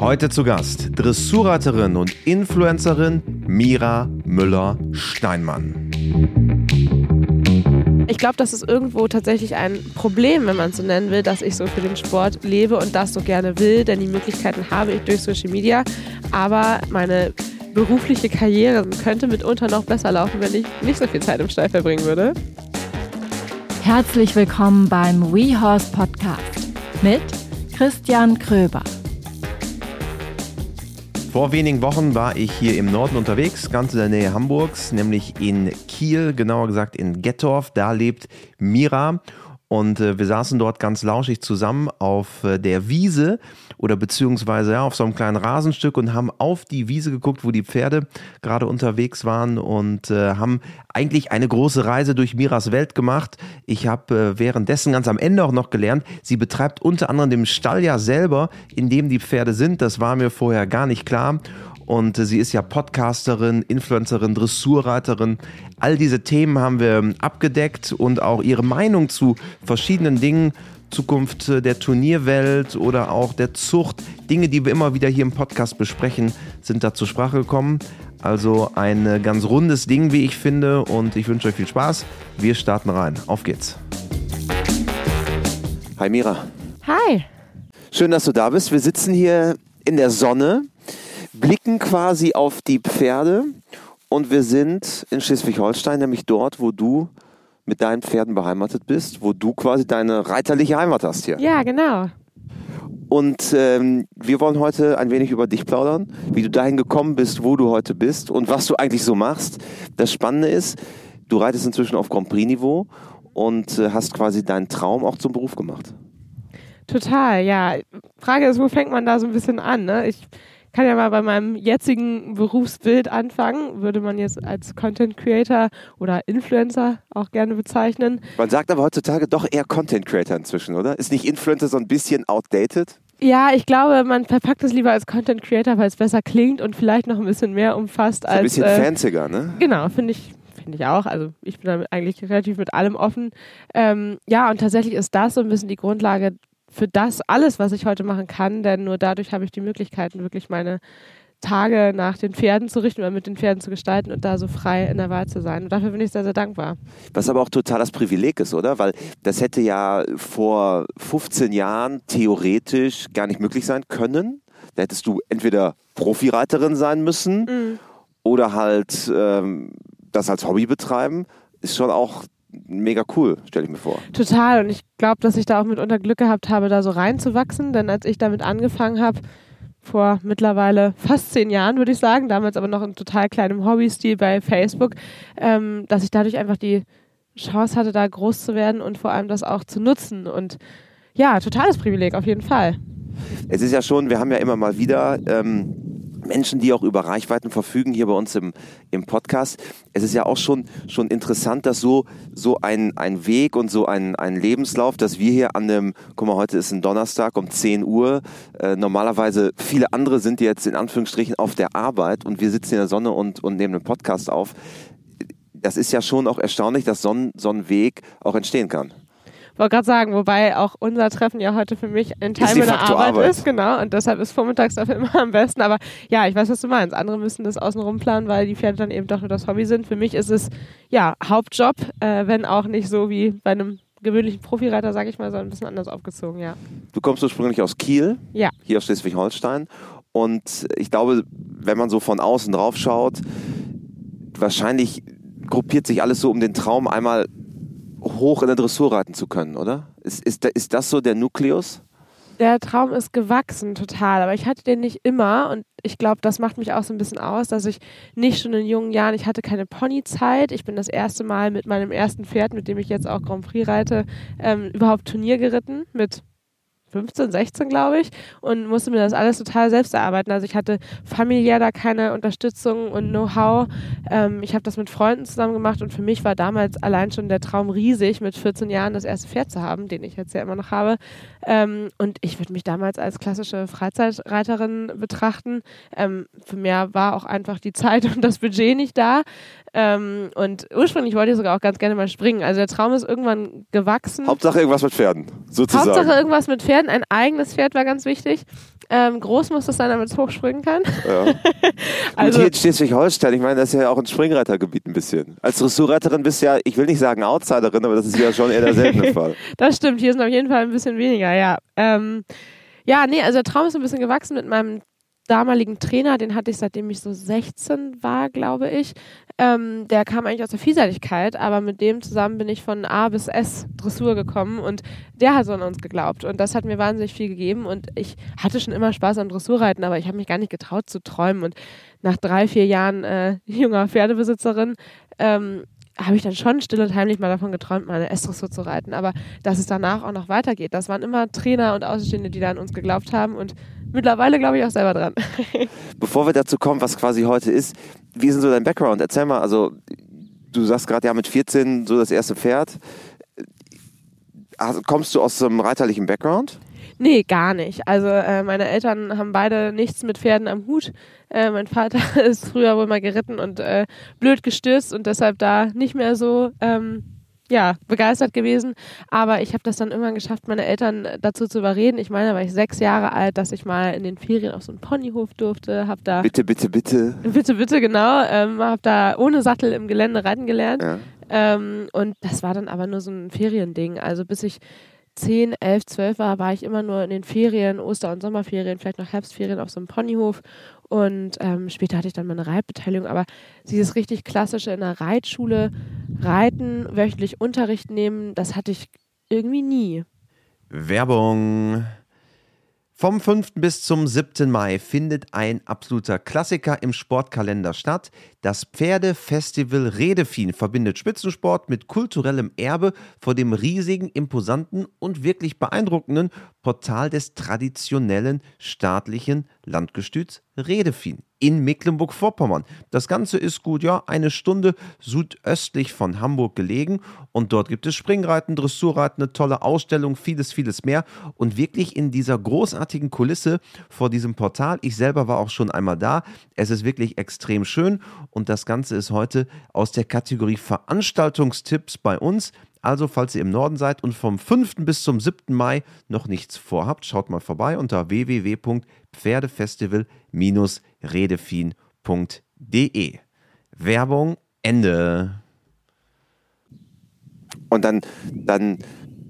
Heute zu Gast Dressurreiterin und Influencerin Mira Müller-Steinmann. Ich glaube, das ist irgendwo tatsächlich ein Problem, wenn man es so nennen will, dass ich so für den Sport lebe und das so gerne will, denn die Möglichkeiten habe ich durch Social Media. Aber meine berufliche Karriere könnte mitunter noch besser laufen, wenn ich nicht so viel Zeit im Stall verbringen würde. Herzlich willkommen beim WeHorse Podcast mit Christian Kröber. Vor wenigen Wochen war ich hier im Norden unterwegs, ganz in der Nähe Hamburgs, nämlich in Kiel, genauer gesagt in Gettorf. Da lebt Mira und äh, wir saßen dort ganz lauschig zusammen auf äh, der Wiese oder beziehungsweise ja, auf so einem kleinen Rasenstück und haben auf die Wiese geguckt, wo die Pferde gerade unterwegs waren und äh, haben eigentlich eine große Reise durch Miras Welt gemacht. Ich habe äh, währenddessen ganz am Ende auch noch gelernt, sie betreibt unter anderem den Stall ja selber, in dem die Pferde sind. Das war mir vorher gar nicht klar. Und sie ist ja Podcasterin, Influencerin, Dressurreiterin. All diese Themen haben wir abgedeckt und auch ihre Meinung zu verschiedenen Dingen, Zukunft der Turnierwelt oder auch der Zucht, Dinge, die wir immer wieder hier im Podcast besprechen, sind da zur Sprache gekommen. Also ein ganz rundes Ding, wie ich finde. Und ich wünsche euch viel Spaß. Wir starten rein. Auf geht's. Hi Mira. Hi. Schön, dass du da bist. Wir sitzen hier in der Sonne blicken quasi auf die Pferde und wir sind in Schleswig-Holstein, nämlich dort, wo du mit deinen Pferden beheimatet bist, wo du quasi deine reiterliche Heimat hast hier. Ja, genau. Und ähm, wir wollen heute ein wenig über dich plaudern, wie du dahin gekommen bist, wo du heute bist und was du eigentlich so machst. Das Spannende ist, du reitest inzwischen auf Grand Prix-Niveau und äh, hast quasi deinen Traum auch zum Beruf gemacht. Total, ja. Frage ist, wo fängt man da so ein bisschen an? Ne? Ich kann ja mal bei meinem jetzigen Berufsbild anfangen. Würde man jetzt als Content Creator oder Influencer auch gerne bezeichnen. Man sagt aber heutzutage doch eher Content Creator inzwischen, oder? Ist nicht Influencer so ein bisschen outdated? Ja, ich glaube, man verpackt es lieber als Content Creator, weil es besser klingt und vielleicht noch ein bisschen mehr umfasst als. Ein bisschen äh, fancier, ne? Genau, finde ich, finde ich auch. Also ich bin damit eigentlich relativ mit allem offen. Ähm, ja, und tatsächlich ist das so ein bisschen die Grundlage für das alles, was ich heute machen kann, denn nur dadurch habe ich die Möglichkeiten, wirklich meine Tage nach den Pferden zu richten oder mit den Pferden zu gestalten und da so frei in der Wahl zu sein. Und dafür bin ich sehr, sehr dankbar. Was aber auch total das Privileg ist, oder? Weil das hätte ja vor 15 Jahren theoretisch gar nicht möglich sein können. Da hättest du entweder Profireiterin sein müssen mhm. oder halt ähm, das als Hobby betreiben. Ist schon auch mega cool, stelle ich mir vor. Total. Und ich glaube, dass ich da auch mitunter Glück gehabt habe, da so reinzuwachsen. Denn als ich damit angefangen habe, vor mittlerweile fast zehn Jahren, würde ich sagen, damals aber noch in total kleinem Hobbystil bei Facebook, ähm, dass ich dadurch einfach die Chance hatte, da groß zu werden und vor allem das auch zu nutzen. Und ja, totales Privileg, auf jeden Fall. Es ist ja schon, wir haben ja immer mal wieder ähm, Menschen, die auch über Reichweiten verfügen, hier bei uns im, im Podcast. Es ist ja auch schon, schon interessant, dass so, so ein, ein Weg und so ein, ein Lebenslauf, dass wir hier an dem, guck mal, heute ist ein Donnerstag um 10 Uhr, äh, normalerweise viele andere sind jetzt in Anführungsstrichen auf der Arbeit und wir sitzen in der Sonne und, und nehmen einen Podcast auf. Das ist ja schon auch erstaunlich, dass so ein, so ein Weg auch entstehen kann wollte gerade sagen, wobei auch unser Treffen ja heute für mich ein Teil meiner Arbeit, Arbeit, ist, genau. Und deshalb ist vormittags dafür immer am besten. Aber ja, ich weiß, was du meinst. Andere müssen das außenrum planen, weil die Pferde dann eben doch nur das Hobby sind. Für mich ist es ja Hauptjob, äh, wenn auch nicht so wie bei einem gewöhnlichen Profireiter, sage ich mal, sondern ein bisschen anders aufgezogen, ja. Du kommst ursprünglich aus Kiel, ja. hier aus Schleswig-Holstein. Und ich glaube, wenn man so von außen drauf schaut, wahrscheinlich gruppiert sich alles so um den Traum, einmal hoch in der Dressur reiten zu können, oder? Ist, ist, ist das so der Nukleus? Der Traum ist gewachsen total, aber ich hatte den nicht immer und ich glaube, das macht mich auch so ein bisschen aus, dass ich nicht schon in jungen Jahren, ich hatte keine Ponyzeit. Ich bin das erste Mal mit meinem ersten Pferd, mit dem ich jetzt auch Grand Prix reite, ähm, überhaupt Turnier geritten mit 15, 16, glaube ich, und musste mir das alles total selbst erarbeiten. Also ich hatte familiär da keine Unterstützung und Know-how. Ähm, ich habe das mit Freunden zusammen gemacht und für mich war damals allein schon der Traum riesig, mit 14 Jahren das erste Pferd zu haben, den ich jetzt ja immer noch habe. Ähm, und ich würde mich damals als klassische Freizeitreiterin betrachten. Ähm, für mehr war auch einfach die Zeit und das Budget nicht da. Ähm, und ursprünglich wollte ich sogar auch ganz gerne mal springen. Also der Traum ist irgendwann gewachsen. Hauptsache irgendwas mit Pferden, sozusagen. Hauptsache irgendwas mit Pferden. Ein eigenes Pferd war ganz wichtig. Ähm, groß muss es sein, damit es hochspringen kann. Ja. Also- Und hier in Schleswig-Holstein, ich meine, das ist ja auch ein Springreitergebiet ein bisschen. Als Dressurreiterin bist du ja, ich will nicht sagen Outsiderin, aber das ist ja schon eher der seltene Fall. Das stimmt, hier sind auf jeden Fall ein bisschen weniger, ja. Ähm, ja, nee, also der Traum ist ein bisschen gewachsen mit meinem damaligen Trainer, den hatte ich seitdem ich so 16 war, glaube ich. Ähm, der kam eigentlich aus der Vielseitigkeit, aber mit dem zusammen bin ich von A bis S Dressur gekommen und der hat so an uns geglaubt und das hat mir wahnsinnig viel gegeben und ich hatte schon immer Spaß am Dressurreiten, aber ich habe mich gar nicht getraut zu träumen und nach drei, vier Jahren äh, junger Pferdebesitzerin ähm, habe ich dann schon still und heimlich mal davon geträumt, mal eine S-Dressur zu reiten. Aber dass es danach auch noch weitergeht, das waren immer Trainer und Außenstehende, die da an uns geglaubt haben und mittlerweile glaube ich auch selber dran. Bevor wir dazu kommen, was quasi heute ist, wie ist denn so dein Background? Erzähl mal, also du sagst gerade ja mit 14 so das erste Pferd. Also, kommst du aus so einem reiterlichen Background? Nee, gar nicht. Also äh, meine Eltern haben beide nichts mit Pferden am Hut. Äh, mein Vater ist früher wohl mal geritten und äh, blöd gestürzt und deshalb da nicht mehr so ähm, ja, begeistert gewesen. Aber ich habe das dann irgendwann geschafft, meine Eltern dazu zu überreden. Ich meine, da war ich sechs Jahre alt, dass ich mal in den Ferien auf so einen Ponyhof durfte. Hab da Bitte, bitte, bitte. bitte, bitte, genau. Ähm, hab da ohne Sattel im Gelände reiten gelernt. Ja. Ähm, und das war dann aber nur so ein Feriending. Also bis ich 10, 11, 12 war, war ich immer nur in den Ferien, Oster- und Sommerferien, vielleicht noch Herbstferien auf so einem Ponyhof. Und ähm, später hatte ich dann meine Reitbeteiligung. Aber dieses richtig klassische in der Reitschule reiten, wöchentlich Unterricht nehmen, das hatte ich irgendwie nie. Werbung. Vom 5. bis zum 7. Mai findet ein absoluter Klassiker im Sportkalender statt. Das Pferdefestival Redefin verbindet Spitzensport mit kulturellem Erbe vor dem riesigen, imposanten und wirklich beeindruckenden Portal des traditionellen staatlichen Landgestüts Redefin in Mecklenburg-Vorpommern. Das Ganze ist gut, ja, eine Stunde südöstlich von Hamburg gelegen und dort gibt es Springreiten, Dressurreiten, eine tolle Ausstellung, vieles, vieles mehr und wirklich in dieser großartigen Kulisse vor diesem Portal. Ich selber war auch schon einmal da. Es ist wirklich extrem schön und das Ganze ist heute aus der Kategorie Veranstaltungstipps bei uns. Also, falls ihr im Norden seid und vom 5. bis zum 7. Mai noch nichts vorhabt, schaut mal vorbei unter www.pferdefestival-redefin.de. Werbung Ende. Und dann, dann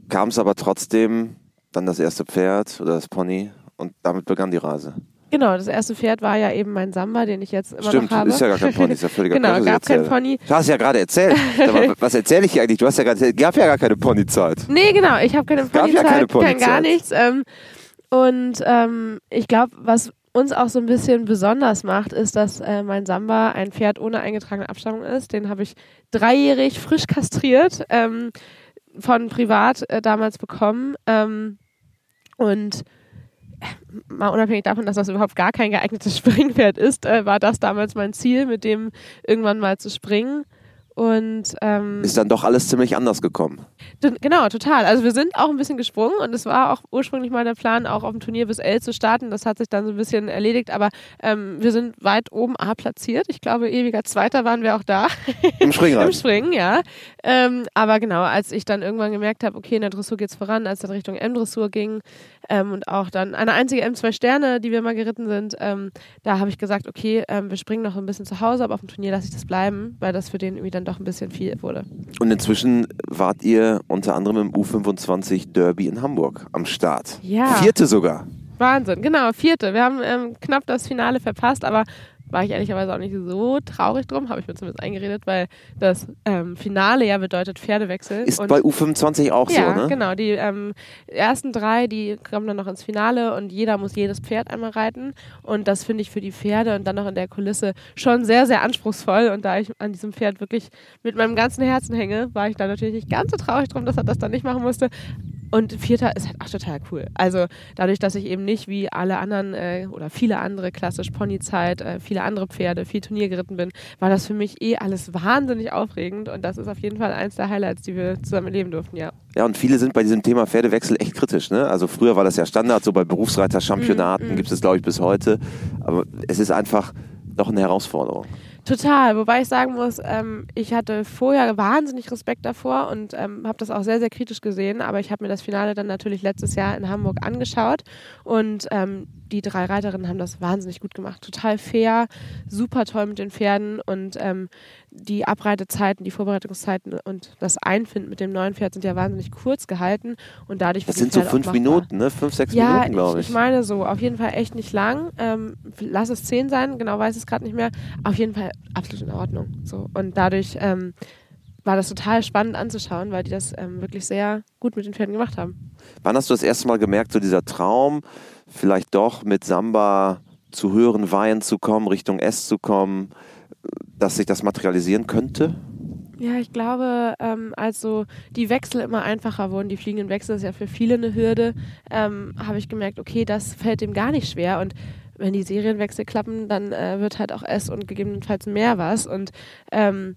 kam es aber trotzdem, dann das erste Pferd oder das Pony und damit begann die Reise. Genau, das erste Pferd war ja eben mein Samba, den ich jetzt immer Stimmt, noch habe. ist ja gar kein Pony, ist ja völliger Genau, was gab kein. Pony. Du hast ja gerade erzählt. Was erzähle ich hier eigentlich? Du hast ja gerade erzählt, gab ja gar keine Ponyzeit. Nee, genau, ich habe keine gab ja Ponyzeit, keine kein gar Ponyzeit. nichts. Ähm, und ähm, ich glaube, was uns auch so ein bisschen besonders macht, ist, dass äh, mein Samba ein Pferd ohne eingetragene Abstammung ist. Den habe ich dreijährig frisch kastriert, ähm, von privat äh, damals bekommen. Ähm, und mal unabhängig davon, dass das überhaupt gar kein geeignetes Springpferd ist, äh, war das damals mein Ziel, mit dem irgendwann mal zu springen. Und ähm, Ist dann doch alles ziemlich anders gekommen. Genau, total. Also wir sind auch ein bisschen gesprungen und es war auch ursprünglich mal der Plan, auch auf dem Turnier bis L zu starten. Das hat sich dann so ein bisschen erledigt, aber ähm, wir sind weit oben A platziert. Ich glaube, ewiger Zweiter waren wir auch da Im im Springreiten. Springen, ja. Ähm, aber genau, als ich dann irgendwann gemerkt habe, okay, in der Dressur geht's voran, als dann Richtung M-Dressur ging ähm, und auch dann eine einzige M2 Sterne, die wir mal geritten sind, ähm, da habe ich gesagt, okay, ähm, wir springen noch ein bisschen zu Hause, aber auf dem Turnier lasse ich das bleiben, weil das für den irgendwie dann doch ein bisschen viel wurde. Und inzwischen wart ihr unter anderem im U25 Derby in Hamburg am Start. Ja. Vierte sogar. Wahnsinn, genau, vierte. Wir haben ähm, knapp das Finale verpasst, aber war ich ehrlicherweise auch nicht so traurig drum, habe ich mir zumindest eingeredet, weil das ähm, Finale ja bedeutet Pferdewechsel. Ist und bei U25 auch ja, so, ne? genau. Die ähm, ersten drei, die kommen dann noch ins Finale und jeder muss jedes Pferd einmal reiten. Und das finde ich für die Pferde und dann noch in der Kulisse schon sehr, sehr anspruchsvoll. Und da ich an diesem Pferd wirklich mit meinem ganzen Herzen hänge, war ich da natürlich nicht ganz so traurig drum, dass er das dann nicht machen musste. Und Vierter ist halt auch total cool. Also dadurch, dass ich eben nicht wie alle anderen äh, oder viele andere klassisch Ponyzeit, äh, viele andere Pferde, viel Turnier geritten bin, war das für mich eh alles wahnsinnig aufregend. Und das ist auf jeden Fall eins der Highlights, die wir zusammen erleben durften, ja. Ja, und viele sind bei diesem Thema Pferdewechsel echt kritisch. Ne? Also früher war das ja Standard, so bei Berufsreiter-Championaten Mhm, gibt es, glaube ich, bis heute. Aber es ist einfach doch eine Herausforderung. Total, wobei ich sagen muss, ähm, ich hatte vorher wahnsinnig Respekt davor und ähm, habe das auch sehr, sehr kritisch gesehen, aber ich habe mir das Finale dann natürlich letztes Jahr in Hamburg angeschaut und ähm, die drei Reiterinnen haben das wahnsinnig gut gemacht. Total fair, super toll mit den Pferden und ähm, die Abreitezeiten, die Vorbereitungszeiten und das Einfinden mit dem neuen Pferd sind ja wahnsinnig kurz gehalten und dadurch Das sind so fünf Minuten, ne? Fünf, sechs ja, Minuten, glaube ich. ich. Ich meine so, auf jeden Fall echt nicht lang. Ähm, lass es zehn sein, genau weiß es gerade nicht mehr. Auf jeden Fall absolut in Ordnung. So. Und dadurch ähm, war das total spannend anzuschauen, weil die das ähm, wirklich sehr gut mit den Pferden gemacht haben. Wann hast du das erste Mal gemerkt, so dieser Traum, vielleicht doch mit Samba zu höheren Weihen zu kommen, Richtung S zu kommen, dass sich das materialisieren könnte? Ja, ich glaube, ähm, als so die Wechsel immer einfacher wurden, die fliegenden Wechsel ist ja für viele eine Hürde, ähm, habe ich gemerkt, okay, das fällt dem gar nicht schwer und wenn die Serienwechsel klappen, dann äh, wird halt auch S und gegebenenfalls mehr was und ähm,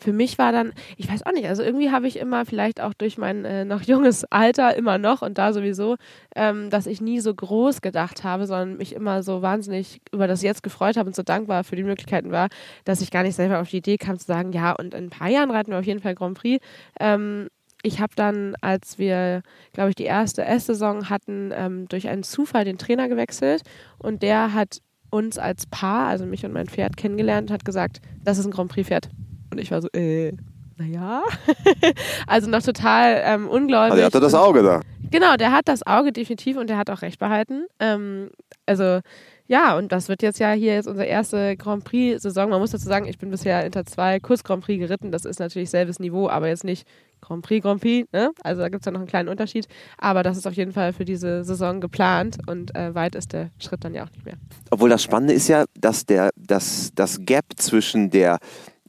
für mich war dann, ich weiß auch nicht, also irgendwie habe ich immer, vielleicht auch durch mein äh, noch junges Alter immer noch und da sowieso, ähm, dass ich nie so groß gedacht habe, sondern mich immer so wahnsinnig über das Jetzt gefreut habe und so dankbar für die Möglichkeiten war, dass ich gar nicht selber auf die Idee kam zu sagen, ja, und in ein paar Jahren reiten wir auf jeden Fall Grand Prix. Ähm, ich habe dann, als wir, glaube ich, die erste S-Saison hatten, ähm, durch einen Zufall den Trainer gewechselt und der hat uns als Paar, also mich und mein Pferd, kennengelernt und hat gesagt, das ist ein Grand Prix-Pferd. Und ich war so, äh, naja. also noch total ähm, ungläubig. Also er hatte das Auge da. Genau, der hat das Auge definitiv und der hat auch recht behalten. Ähm, also ja, und das wird jetzt ja hier jetzt unsere erste Grand Prix-Saison. Man muss dazu sagen, ich bin bisher Inter 2 Kurs Grand Prix geritten. Das ist natürlich selbes Niveau, aber jetzt nicht Grand Prix, Grand Prix. Ne? Also da gibt es ja noch einen kleinen Unterschied. Aber das ist auf jeden Fall für diese Saison geplant und äh, weit ist der Schritt dann ja auch nicht mehr. Obwohl das Spannende ist ja, dass der, dass das Gap zwischen der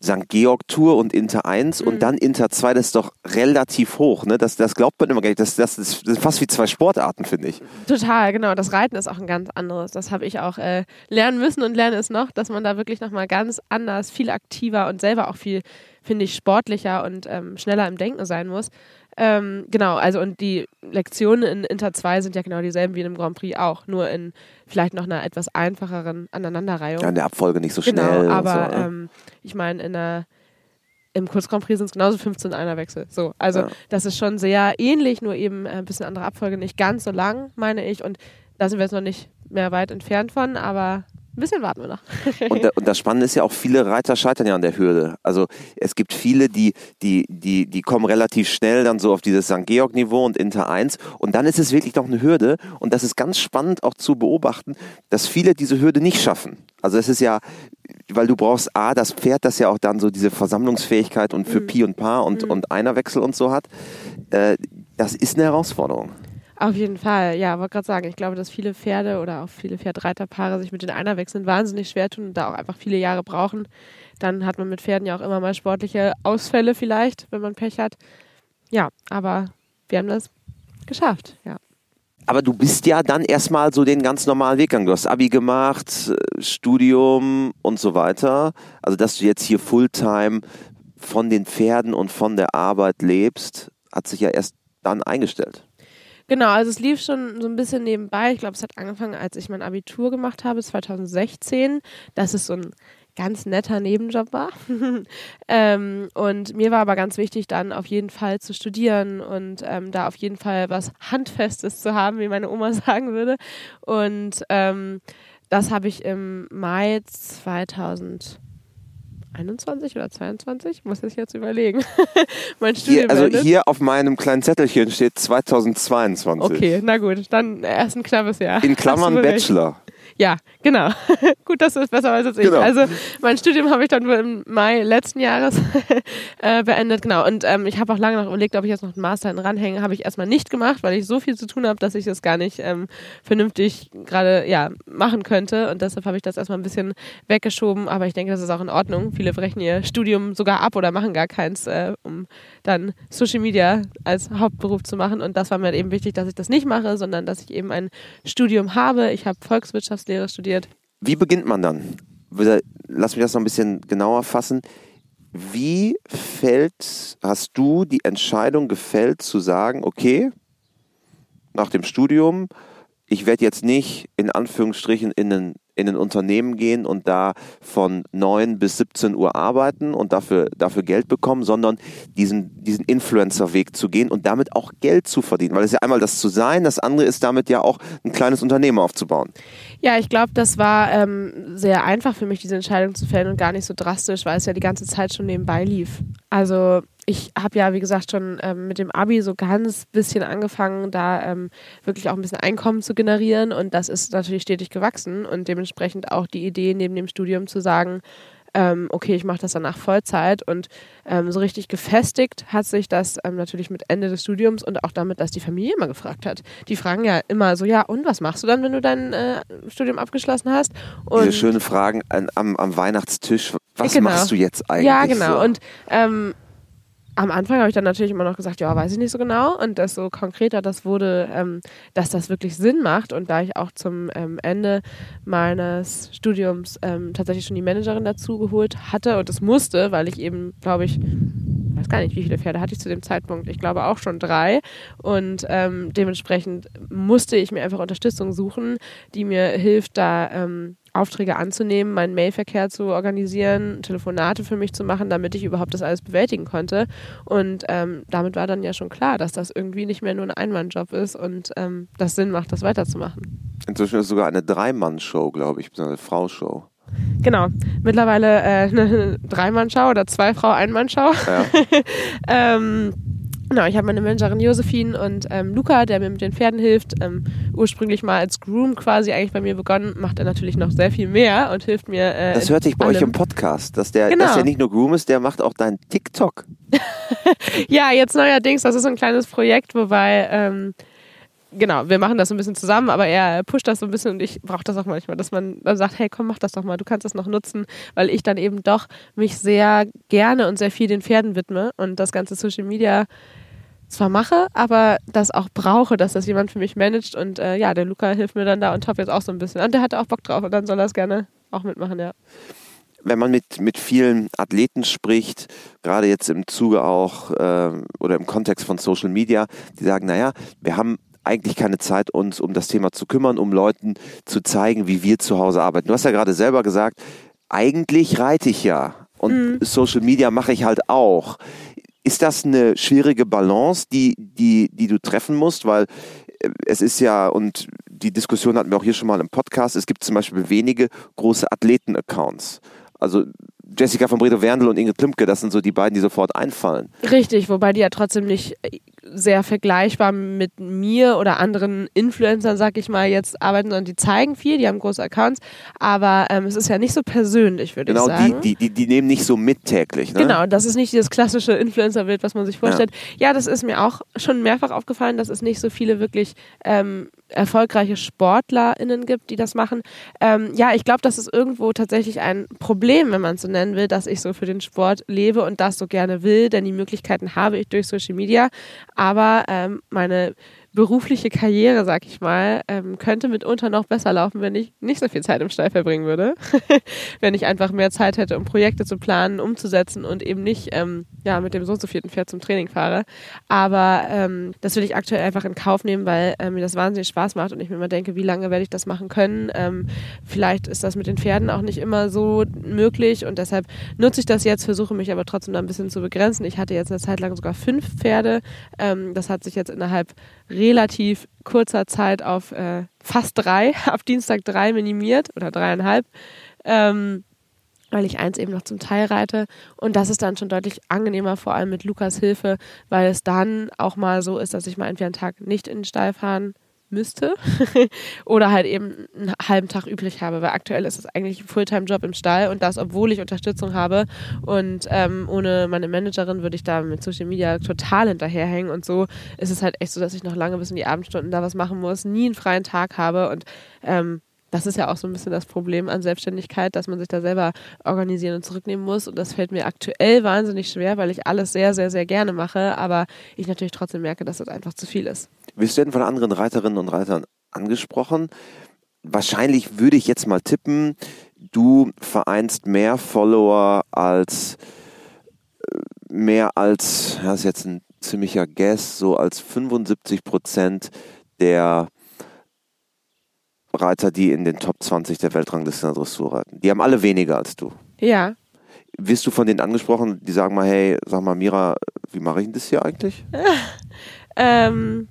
St. Georg Tour und Inter 1 Mhm. und dann Inter 2, das ist doch relativ hoch. Ne? Das, das glaubt man immer gar nicht. Das, das, ist, das ist fast wie zwei Sportarten, finde ich. Total, genau. Das Reiten ist auch ein ganz anderes. Das habe ich auch äh, lernen müssen und lerne es noch, dass man da wirklich nochmal ganz anders, viel aktiver und selber auch viel, finde ich, sportlicher und ähm, schneller im Denken sein muss. Ähm, genau, also und die Lektionen in Inter 2 sind ja genau dieselben wie in einem Grand Prix auch, nur in vielleicht noch einer etwas einfacheren Aneinanderreihung. Ja, in der Abfolge nicht so genau, schnell. aber und so, ne? ähm, ich meine, in der im Kurz Grand Prix sind es genauso 15 Einerwechsel. So, also Ja. das ist schon sehr ähnlich, nur eben ein bisschen andere Abfolge, nicht ganz so lang, meine ich. Und da sind wir jetzt noch nicht mehr weit entfernt von, aber ein bisschen warten wir noch. Und, und das Spannende ist ja auch, viele Reiter scheitern ja an der Hürde. Also es gibt viele, die, die, die, die kommen relativ schnell dann so auf dieses St. Georg-Niveau und Inter 1. Und dann ist es wirklich noch eine Hürde. Und das ist ganz spannend auch zu beobachten, dass viele diese Hürde nicht schaffen. Also es ist ja, weil du brauchst A, das Pferd, das ja auch dann so diese Versammlungsfähigkeit und für Pi und Paar und, und Einerwechsel und so hat. Äh, das ist eine Herausforderung. Auf jeden Fall, ja, wollte gerade sagen, ich glaube, dass viele Pferde oder auch viele Pferdreiterpaare sich mit den Einerwechseln wahnsinnig schwer tun und da auch einfach viele Jahre brauchen. Dann hat man mit Pferden ja auch immer mal sportliche Ausfälle vielleicht, wenn man Pech hat. Ja, aber wir haben das geschafft, ja. Aber du bist ja dann erstmal so den ganz normalen Weg gegangen. Du hast Abi gemacht, äh, Studium und so weiter. Also, dass du jetzt hier Fulltime von den Pferden und von der Arbeit lebst, hat sich ja erst dann eingestellt. Genau, also es lief schon so ein bisschen nebenbei. Ich glaube, es hat angefangen, als ich mein Abitur gemacht habe, 2016. Das ist so ein ganz netter Nebenjob war. ähm, und mir war aber ganz wichtig, dann auf jeden Fall zu studieren und ähm, da auf jeden Fall was Handfestes zu haben, wie meine Oma sagen würde. Und ähm, das habe ich im Mai 2021 oder 22, muss ich jetzt überlegen. mein Studium Hier, also hier auf meinem kleinen Zettelchen steht 2022. Okay, na gut, dann erst ein knappes Jahr. In Klammern. Bachelor. Ja, genau. Gut, dass du es besser weißt als ich. Genau. Also mein Studium habe ich dann im Mai letzten Jahres äh, beendet. Genau. Und ähm, ich habe auch lange noch überlegt, ob ich jetzt noch einen Master ranhänge. Habe ich erstmal nicht gemacht, weil ich so viel zu tun habe, dass ich das gar nicht ähm, vernünftig gerade ja, machen könnte. Und deshalb habe ich das erstmal ein bisschen weggeschoben. Aber ich denke, das ist auch in Ordnung. Viele brechen ihr Studium sogar ab oder machen gar keins, äh, um dann Social Media als Hauptberuf zu machen. Und das war mir halt eben wichtig, dass ich das nicht mache, sondern dass ich eben ein Studium habe. Ich habe Volkswirtschaftslehre studiert. Wie beginnt man dann? Lass mich das noch ein bisschen genauer fassen. Wie fällt, hast du die Entscheidung gefällt zu sagen, okay, nach dem Studium, ich werde jetzt nicht in Anführungsstrichen in ein, in ein Unternehmen gehen und da von 9 bis 17 Uhr arbeiten und dafür, dafür Geld bekommen, sondern diesen, diesen Influencer-Weg zu gehen und damit auch Geld zu verdienen. Weil es ja einmal das zu sein, das andere ist damit ja auch ein kleines Unternehmen aufzubauen. Ja, ich glaube, das war ähm, sehr einfach für mich, diese Entscheidung zu fällen und gar nicht so drastisch, weil es ja die ganze Zeit schon nebenbei lief. Also ich habe ja, wie gesagt, schon ähm, mit dem Abi so ganz bisschen angefangen, da ähm, wirklich auch ein bisschen Einkommen zu generieren und das ist natürlich stetig gewachsen und dementsprechend auch die Idee neben dem Studium zu sagen, ähm, okay, ich mache das danach Vollzeit und ähm, so richtig gefestigt hat sich das ähm, natürlich mit Ende des Studiums und auch damit, dass die Familie immer gefragt hat. Die fragen ja immer so, ja, und was machst du dann, wenn du dein äh, Studium abgeschlossen hast? Und Diese schönen Fragen an, am, am Weihnachtstisch, was Genau. machst du jetzt eigentlich? Ja, genau. So? Und ähm, am Anfang habe ich dann natürlich immer noch gesagt, ja, weiß ich nicht so genau. Und das so konkreter das wurde, ähm, dass das wirklich Sinn macht. Und da ich auch zum ähm, Ende meines Studiums ähm, tatsächlich schon die Managerin dazu geholt hatte und es musste, weil ich eben, glaube ich, weiß gar nicht, wie viele Pferde hatte ich zu dem Zeitpunkt. Ich glaube auch schon drei. Und ähm, dementsprechend musste ich mir einfach Unterstützung suchen, die mir hilft, da ähm, Aufträge anzunehmen, meinen Mailverkehr zu organisieren, Telefonate für mich zu machen, damit ich überhaupt das alles bewältigen konnte. Und ähm, damit war dann ja schon klar, dass das irgendwie nicht mehr nur ein Einmannjob ist und ähm, das Sinn macht, das weiterzumachen. Inzwischen ist es sogar eine Dreimann-Show, glaube ich, eine Frau-Show. Genau. Mittlerweile äh, eine Dreimann-Schau oder zwei Frau Einmann-Schau. Ja. ähm, Genau, ich habe meine Managerin Josephine und ähm, Luca, der mir mit den Pferden hilft. Ähm, ursprünglich mal als Groom quasi eigentlich bei mir begonnen, macht er natürlich noch sehr viel mehr und hilft mir. Äh, Das hört sich bei euch allem. im Podcast, dass der, Genau. dass der nicht nur Groom ist, der macht auch dein TikTok. Ja, jetzt neuerdings, das ist so ein kleines Projekt, wobei, ähm, genau, wir machen das so ein bisschen zusammen, aber er pusht das so ein bisschen und ich brauche das auch manchmal, dass man dann sagt, hey, komm, mach das doch mal, du kannst das noch nutzen, weil ich dann eben doch mich sehr gerne und sehr viel den Pferden widme und das ganze Social Media zwar mache, aber das auch brauche, dass das jemand für mich managt und äh, ja, der Luca hilft mir dann da und top jetzt auch so ein bisschen und der hat auch Bock drauf und dann soll er es gerne auch mitmachen, ja. wenn man mit, mit vielen Athleten spricht, gerade jetzt im Zuge auch ähm, oder im Kontext von Social Media, die sagen, naja, wir haben eigentlich keine Zeit, uns um das Thema zu kümmern, um Leuten zu zeigen, wie wir zu Hause arbeiten. Du hast ja gerade selber gesagt, eigentlich reite ich ja und Social Media mache ich halt auch. Ist das eine schwierige Balance, die, die, die du treffen musst? Weil äh, es ist ja, und die Diskussion hatten wir auch hier schon mal im Podcast, es gibt zum Beispiel wenige große Athleten-Accounts. Also Jessica von Bredow Werndl und Ingrid Klimke, das sind so die beiden, die sofort einfallen. Richtig, wobei die ja trotzdem nicht äh, sehr vergleichbar mit mir oder anderen Influencern, sag ich mal, jetzt arbeiten, sondern die zeigen viel, die haben große Accounts, aber ähm, es ist ja nicht so persönlich, würde Genau, ich sagen. die, die, die, die nehmen nicht so mit täglich. Ne? Genau, das ist nicht dieses klassische Influencer-Bild, was man sich vorstellt. Ja. das ist mir auch schon mehrfach aufgefallen, dass es nicht so viele wirklich ähm, erfolgreiche SportlerInnen gibt, die das machen. Ähm, ja, ich glaube, das ist irgendwo tatsächlich ein Problem, wenn man es so nennen will, dass ich so für den Sport lebe und das so gerne will, denn die Möglichkeiten habe ich durch Social Media. Aber ähm, meine berufliche Karriere, sag ich mal, ähm, könnte mitunter noch besser laufen, wenn ich nicht so viel Zeit im Stall verbringen würde. wenn ich einfach mehr Zeit hätte, um Projekte zu planen, umzusetzen und eben nicht ähm, ja, mit dem so und so vierten Pferd zum Training fahre. Aber ähm, das will ich aktuell einfach in Kauf nehmen, weil äh, mir das wahnsinnig Spaß macht und ich mir immer denke, wie lange werde ich das machen können. Ähm, vielleicht ist das mit den Pferden auch nicht immer so möglich und deshalb nutze ich das jetzt, versuche mich aber trotzdem da ein bisschen zu begrenzen. Ich hatte jetzt eine Zeit lang sogar fünf Pferde. Ähm, das hat sich jetzt innerhalb relativ kurzer Zeit auf äh, fast drei, auf Dienstag drei minimiert oder dreieinhalb. Ähm, weil ich eins eben noch zum Teil reite. Und das ist dann schon deutlich angenehmer, vor allem mit Lukas Hilfe, weil es dann auch mal so ist, dass ich mal entweder einen Tag nicht in den Stall fahren müsste oder halt eben einen halben Tag übrig habe, weil aktuell ist es eigentlich ein Fulltime-Job im Stall und das, obwohl ich Unterstützung habe und ähm, ohne meine Managerin würde ich da mit Social Media total hinterherhängen und so ist es halt echt so, dass ich noch lange bis in die Abendstunden da was machen muss, nie einen freien Tag habe und ähm, das ist ja auch so ein bisschen das Problem an Selbstständigkeit, dass man sich da selber organisieren und zurücknehmen muss. Und das fällt mir aktuell wahnsinnig schwer, weil ich alles sehr, sehr, sehr gerne mache. Aber ich natürlich trotzdem merke, dass das einfach zu viel ist. Wirst du denn von anderen Reiterinnen und Reitern angesprochen? Wahrscheinlich würde ich jetzt mal tippen, du vereinst mehr Follower als äh, mehr als, das ist jetzt ein ziemlicher Guess, so als 75 Prozent der Reiter, die in den Top 20 der Weltrangliste in der Dressur reiten. Die haben alle weniger als du. Ja. Wirst du von denen angesprochen, die sagen mal, hey, sag mal, Mira, wie mache ich denn das hier eigentlich? Ähm,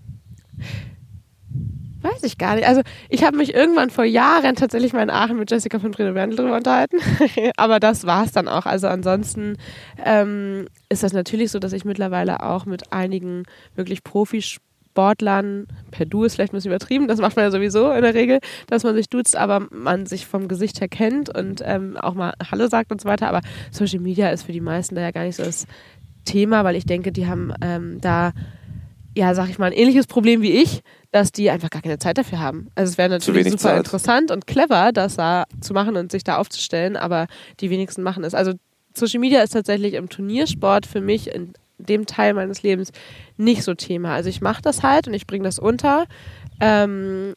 weiß ich gar nicht. Also ich habe mich irgendwann vor Jahren tatsächlich mal in Aachen mit Jessica von Brede Berndl drüber unterhalten. Aber das war es dann auch. Also ansonsten ähm, ist das natürlich so, dass ich mittlerweile auch mit einigen wirklich Profisportlern, per Du ist vielleicht ein bisschen übertrieben, das macht man ja sowieso in der Regel, dass man sich duzt, aber man sich vom Gesicht her kennt und ähm, auch mal Hallo sagt und so weiter. Aber Social Media ist für die meisten da ja gar nicht so das Thema, weil ich denke, die haben ähm, da ja, sag ich mal, ein ähnliches Problem wie ich, dass die einfach gar keine Zeit dafür haben. Also es wäre natürlich super Zeit. interessant und clever, das da zu machen und sich da aufzustellen, aber die wenigsten machen es. Also Social Media ist tatsächlich im Turniersport für mich in dem Teil meines Lebens nicht so Thema. Also ich mache das halt und ich bringe das unter. Ähm,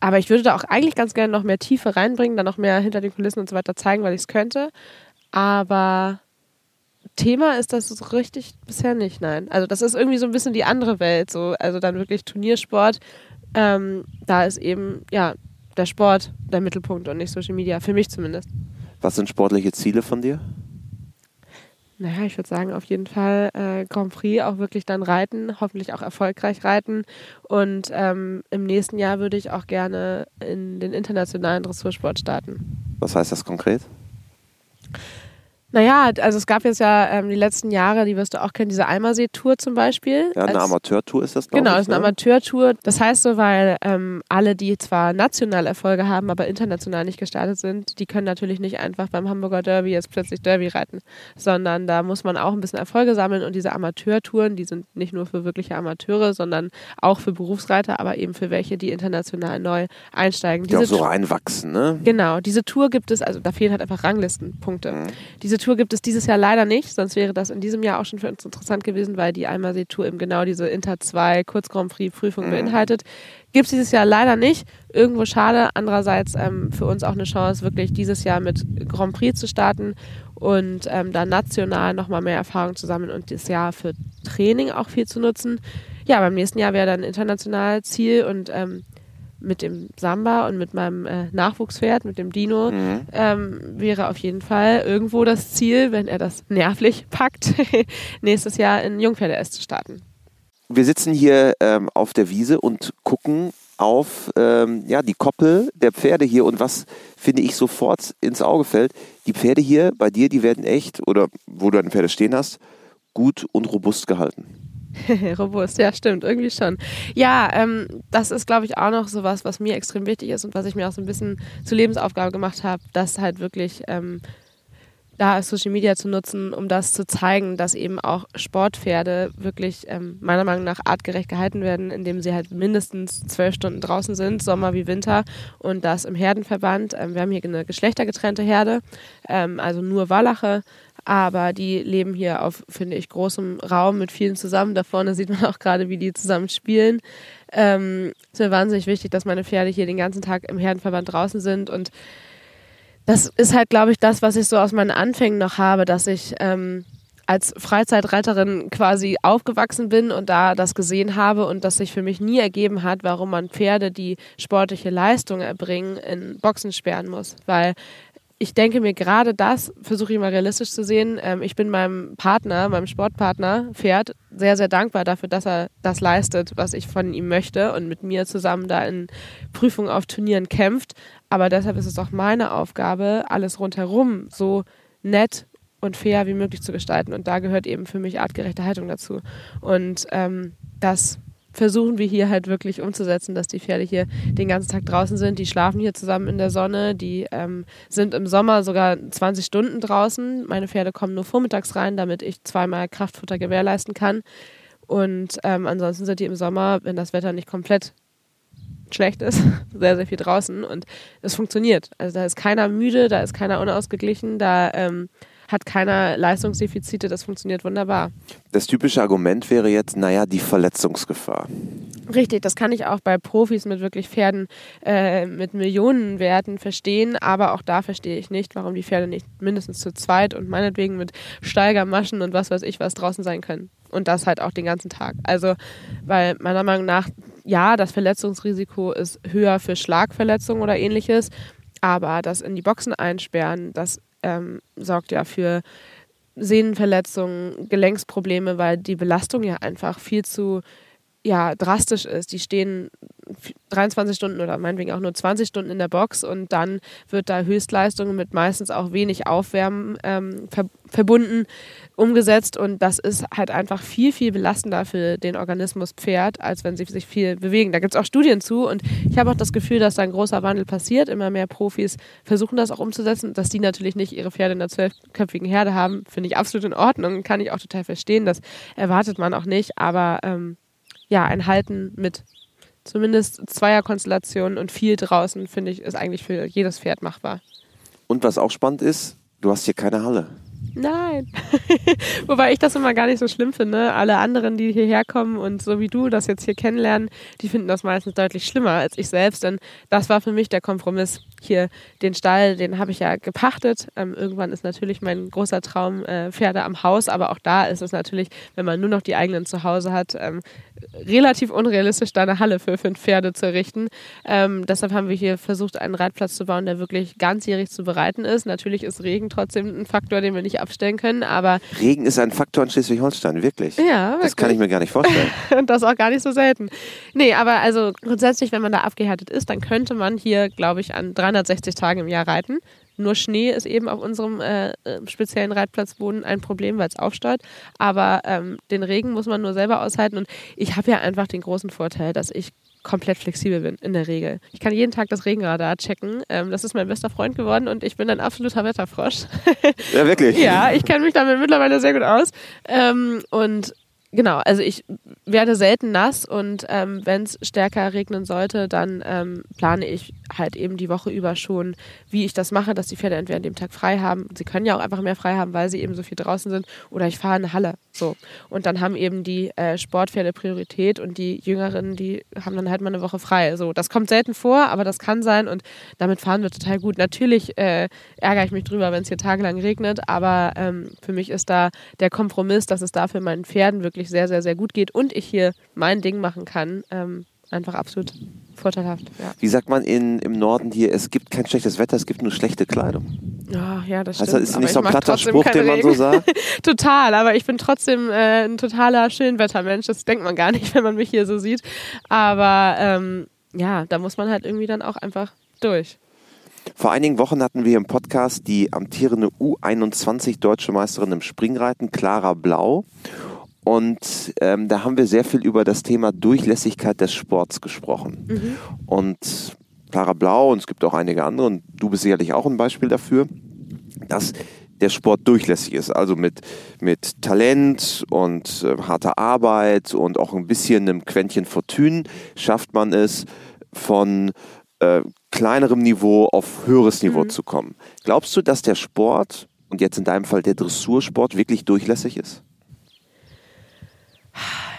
aber ich würde da auch eigentlich ganz gerne noch mehr Tiefe reinbringen, dann noch mehr hinter den Kulissen und so weiter zeigen, weil ich es könnte. Aber Thema ist das so richtig bisher nicht, nein. Also das ist irgendwie so ein bisschen die andere Welt, so also dann wirklich Turniersport. Ähm, da ist eben ja der Sport der Mittelpunkt und nicht Social Media, für mich zumindest. Was sind sportliche Ziele von dir? Naja, ich würde sagen, auf jeden Fall äh, Grand Prix auch wirklich dann reiten, hoffentlich auch erfolgreich reiten. Und ähm, im nächsten Jahr würde ich auch gerne in den internationalen Dressursport starten. Was heißt das konkret? Naja, also es gab jetzt ja ähm, die letzten Jahre, die wirst du auch kennen, diese Almersee-Tour zum Beispiel. Ja, eine Amateurtour ist das, glaube Genau, ich. ist eine ne? Amateurtour. Das heißt so, weil ähm, alle, die zwar national Erfolge haben, aber international nicht gestartet sind, die können natürlich nicht einfach beim Hamburger Derby jetzt plötzlich Derby reiten, sondern da muss man auch ein bisschen Erfolge sammeln und diese Amateurtouren, die sind nicht nur für wirkliche Amateure, sondern auch für Berufsreiter, aber eben für welche, die international neu einsteigen. Die auch so reinwachsen, ne? Genau, diese Tour gibt es, also da fehlen halt einfach Ranglistenpunkte. Mhm. Diese Tour gibt es dieses Jahr leider nicht, sonst wäre das in diesem Jahr auch schon für uns interessant gewesen, weil die Almersee-Tour eben genau diese Inter 2 Kurz Grand Prix Prüfung Mhm. beinhaltet. Gibt es dieses Jahr leider nicht. Irgendwo schade. Andererseits ähm, für uns auch eine Chance, wirklich dieses Jahr mit Grand Prix zu starten und ähm, da national nochmal mehr Erfahrung zu sammeln und das Jahr für Training auch viel zu nutzen. Ja, beim nächsten Jahr wäre dann international Ziel und ähm, mit dem Samba und mit meinem äh, Nachwuchspferd, mit dem Dino, Mhm. ähm, wäre auf jeden Fall irgendwo das Ziel, wenn er das nervlich packt, nächstes Jahr in Jungpferde-S zu starten. Wir sitzen hier ähm, auf der Wiese und gucken auf ähm, ja, die Koppel der Pferde hier und was finde ich sofort ins Auge fällt, die Pferde hier bei dir, die werden echt, oder wo du deine Pferde stehen hast, gut und robust gehalten. Robust, ja, stimmt, irgendwie schon. Ja, ähm, das ist, glaube ich, auch noch so was, was mir extrem wichtig ist und was ich mir auch so ein bisschen zur Lebensaufgabe gemacht habe, das halt wirklich ähm, da Social Media zu nutzen, um das zu zeigen, dass eben auch Sportpferde wirklich ähm, meiner Meinung nach artgerecht gehalten werden, indem sie halt mindestens zwölf Stunden draußen sind, Sommer wie Winter und das im Herdenverband. Ähm, wir haben hier eine geschlechtergetrennte Herde, ähm, also nur Wallache, aber die leben hier auf, finde ich, großem Raum mit vielen zusammen. Da vorne sieht man auch gerade, wie die zusammen spielen. Ähm, es ist mir wahnsinnig wichtig, dass meine Pferde hier den ganzen Tag im Herdenverband draußen sind und das ist halt, glaube ich, das, was ich so aus meinen Anfängen noch habe, dass ich ähm, als Freizeitreiterin quasi aufgewachsen bin und da das gesehen habe und das sich für mich nie ergeben hat, warum man Pferde, die sportliche Leistung erbringen, in Boxen sperren muss. Weil ich denke mir gerade das, versuche ich mal realistisch zu sehen. Ähm, ich bin meinem Partner, meinem Sportpartner, Pferd, sehr, sehr dankbar dafür, dass er das leistet, was ich von ihm möchte und mit mir zusammen da in Prüfungen auf Turnieren kämpft. Aber deshalb ist es auch meine Aufgabe, alles rundherum so nett und fair wie möglich zu gestalten. Und da gehört eben für mich artgerechte Haltung dazu. Und ähm, das versuchen wir hier halt wirklich umzusetzen, dass die Pferde hier den ganzen Tag draußen sind. Die schlafen hier zusammen in der Sonne. Die ähm, sind im Sommer sogar 20 Stunden draußen. Meine Pferde kommen nur vormittags rein, damit ich zweimal Kraftfutter gewährleisten kann. Und ähm, ansonsten sind die im Sommer, wenn das Wetter nicht komplett schlecht ist, sehr, sehr viel draußen und es funktioniert. Also da ist keiner müde, da ist keiner unausgeglichen, da ähm, hat keiner Leistungsdefizite, das funktioniert wunderbar. Das typische Argument wäre jetzt, naja, die Verletzungsgefahr. Richtig, das kann ich auch bei Profis mit wirklich Pferden äh, mit Millionenwerten verstehen, aber auch da verstehe ich nicht, warum die Pferde nicht mindestens zu zweit und meinetwegen mit Steigermaschen und was weiß ich was draußen sein können. Und das halt auch den ganzen Tag. Also, weil meiner Meinung nach ja, das Verletzungsrisiko ist höher für Schlagverletzungen oder ähnliches, aber das in die Boxen einsperren, das ähm, sorgt ja für Sehnenverletzungen, Gelenksprobleme, weil die Belastung ja einfach viel zu ja, drastisch ist. Die stehen 23 Stunden oder meinetwegen auch nur 20 Stunden in der Box und dann wird da Höchstleistung mit meistens auch wenig Aufwärmen ähm, ver verbunden, umgesetzt und das ist halt einfach viel, viel belastender für den Organismus Pferd, als wenn sie sich viel bewegen. Da gibt es auch Studien zu und ich habe auch das Gefühl, dass da ein großer Wandel passiert. Immer mehr Profis versuchen das auch umzusetzen. Dass die natürlich nicht ihre Pferde in einer zwölfköpfigen Herde haben, finde ich absolut in Ordnung, kann ich auch total verstehen. Das erwartet man auch nicht, aber ähm, ja, ein Halten mit zumindest Zweierkonstellationen und viel draußen, finde ich, ist eigentlich für jedes Pferd machbar. Und was auch spannend ist, du hast hier keine Halle. Nein. Wobei ich das immer gar nicht so schlimm finde. Alle anderen, die hierher kommen und so wie du das jetzt hier kennenlernen, die finden das meistens deutlich schlimmer als ich selbst. Denn das war für mich der Kompromiss. Hier den Stall, den habe ich ja gepachtet. Ähm, irgendwann ist natürlich mein großer Traum äh, Pferde am Haus, aber auch da ist es natürlich, wenn man nur noch die eigenen zu Hause hat, ähm, relativ unrealistisch, da eine Halle für fünf Pferde zu errichten. Ähm, deshalb haben wir hier versucht, einen Reitplatz zu bauen, der wirklich ganzjährig zu bereiten ist. Natürlich ist Regen trotzdem ein Faktor, den wir nicht abstellen können, aber. Regen ist ein Faktor in Schleswig-Holstein, wirklich. Ja, wirklich. Das kann ich mir gar nicht vorstellen. Und das auch gar nicht so selten. Nee, aber also grundsätzlich, wenn man da abgehärtet ist, dann könnte man hier, glaube ich, an 360 Tagen im Jahr reiten. Nur Schnee ist eben auf unserem äh, äh speziellen Reitplatzboden ein Problem, weil es aufstaut. Aber ähm, den Regen muss man nur selber aushalten. Und ich habe ja einfach den großen Vorteil, dass ich komplett flexibel bin, in der Regel. Ich kann jeden Tag das Regenradar checken. Ähm, das ist mein bester Freund geworden und ich bin ein absoluter Wetterfrosch. ja, wirklich? ja, ich kenne mich damit mittlerweile sehr gut aus. Ähm, und genau, also ich werde selten nass und ähm, wenn es stärker regnen sollte, dann ähm, plane ich halt eben die Woche über schon, wie ich das mache, dass die Pferde entweder an dem Tag frei haben. Sie können ja auch einfach mehr frei haben, weil sie eben so viel draußen sind. Oder ich fahre in eine Halle. So. Und dann haben eben die äh, Sportpferde Priorität und die Jüngeren, die haben dann halt mal eine Woche frei. So, das kommt selten vor, aber das kann sein und damit fahren wir total gut. Natürlich äh, ärgere ich mich drüber, wenn es hier tagelang regnet, aber ähm, für mich ist da der Kompromiss, dass es dafür meinen Pferden wirklich sehr, sehr, sehr gut geht und ich hier mein Ding machen kann, ähm, einfach absolut vorteilhaft. Ja. Wie sagt man in, im Norden hier, es gibt kein schlechtes Wetter, es gibt nur schlechte Kleidung. Oh, ja, das stimmt. Also ist nicht so ein platter Spruch, den man so sagt? Total, aber ich bin trotzdem äh, ein totaler Schönwettermensch. Das denkt man gar nicht, wenn man mich hier so sieht. Aber ähm, ja, da muss man halt irgendwie dann auch einfach durch. Vor einigen Wochen hatten wir im Podcast die amtierende U21 Deutsche Meisterin im Springreiten, Clara Blau. Und ähm, da haben wir sehr viel über das Thema Durchlässigkeit des Sports gesprochen. Mhm. Und Clara Blau, und es gibt auch einige andere, und du bist sicherlich auch ein Beispiel dafür, dass der Sport durchlässig ist. Also mit, mit Talent und äh, harter Arbeit und auch ein bisschen einem Quäntchen Fortune schafft man es, von äh, kleinerem Niveau auf höheres Niveau mhm. zu kommen. Glaubst du, dass der Sport, und jetzt in deinem Fall der Dressursport, wirklich durchlässig ist?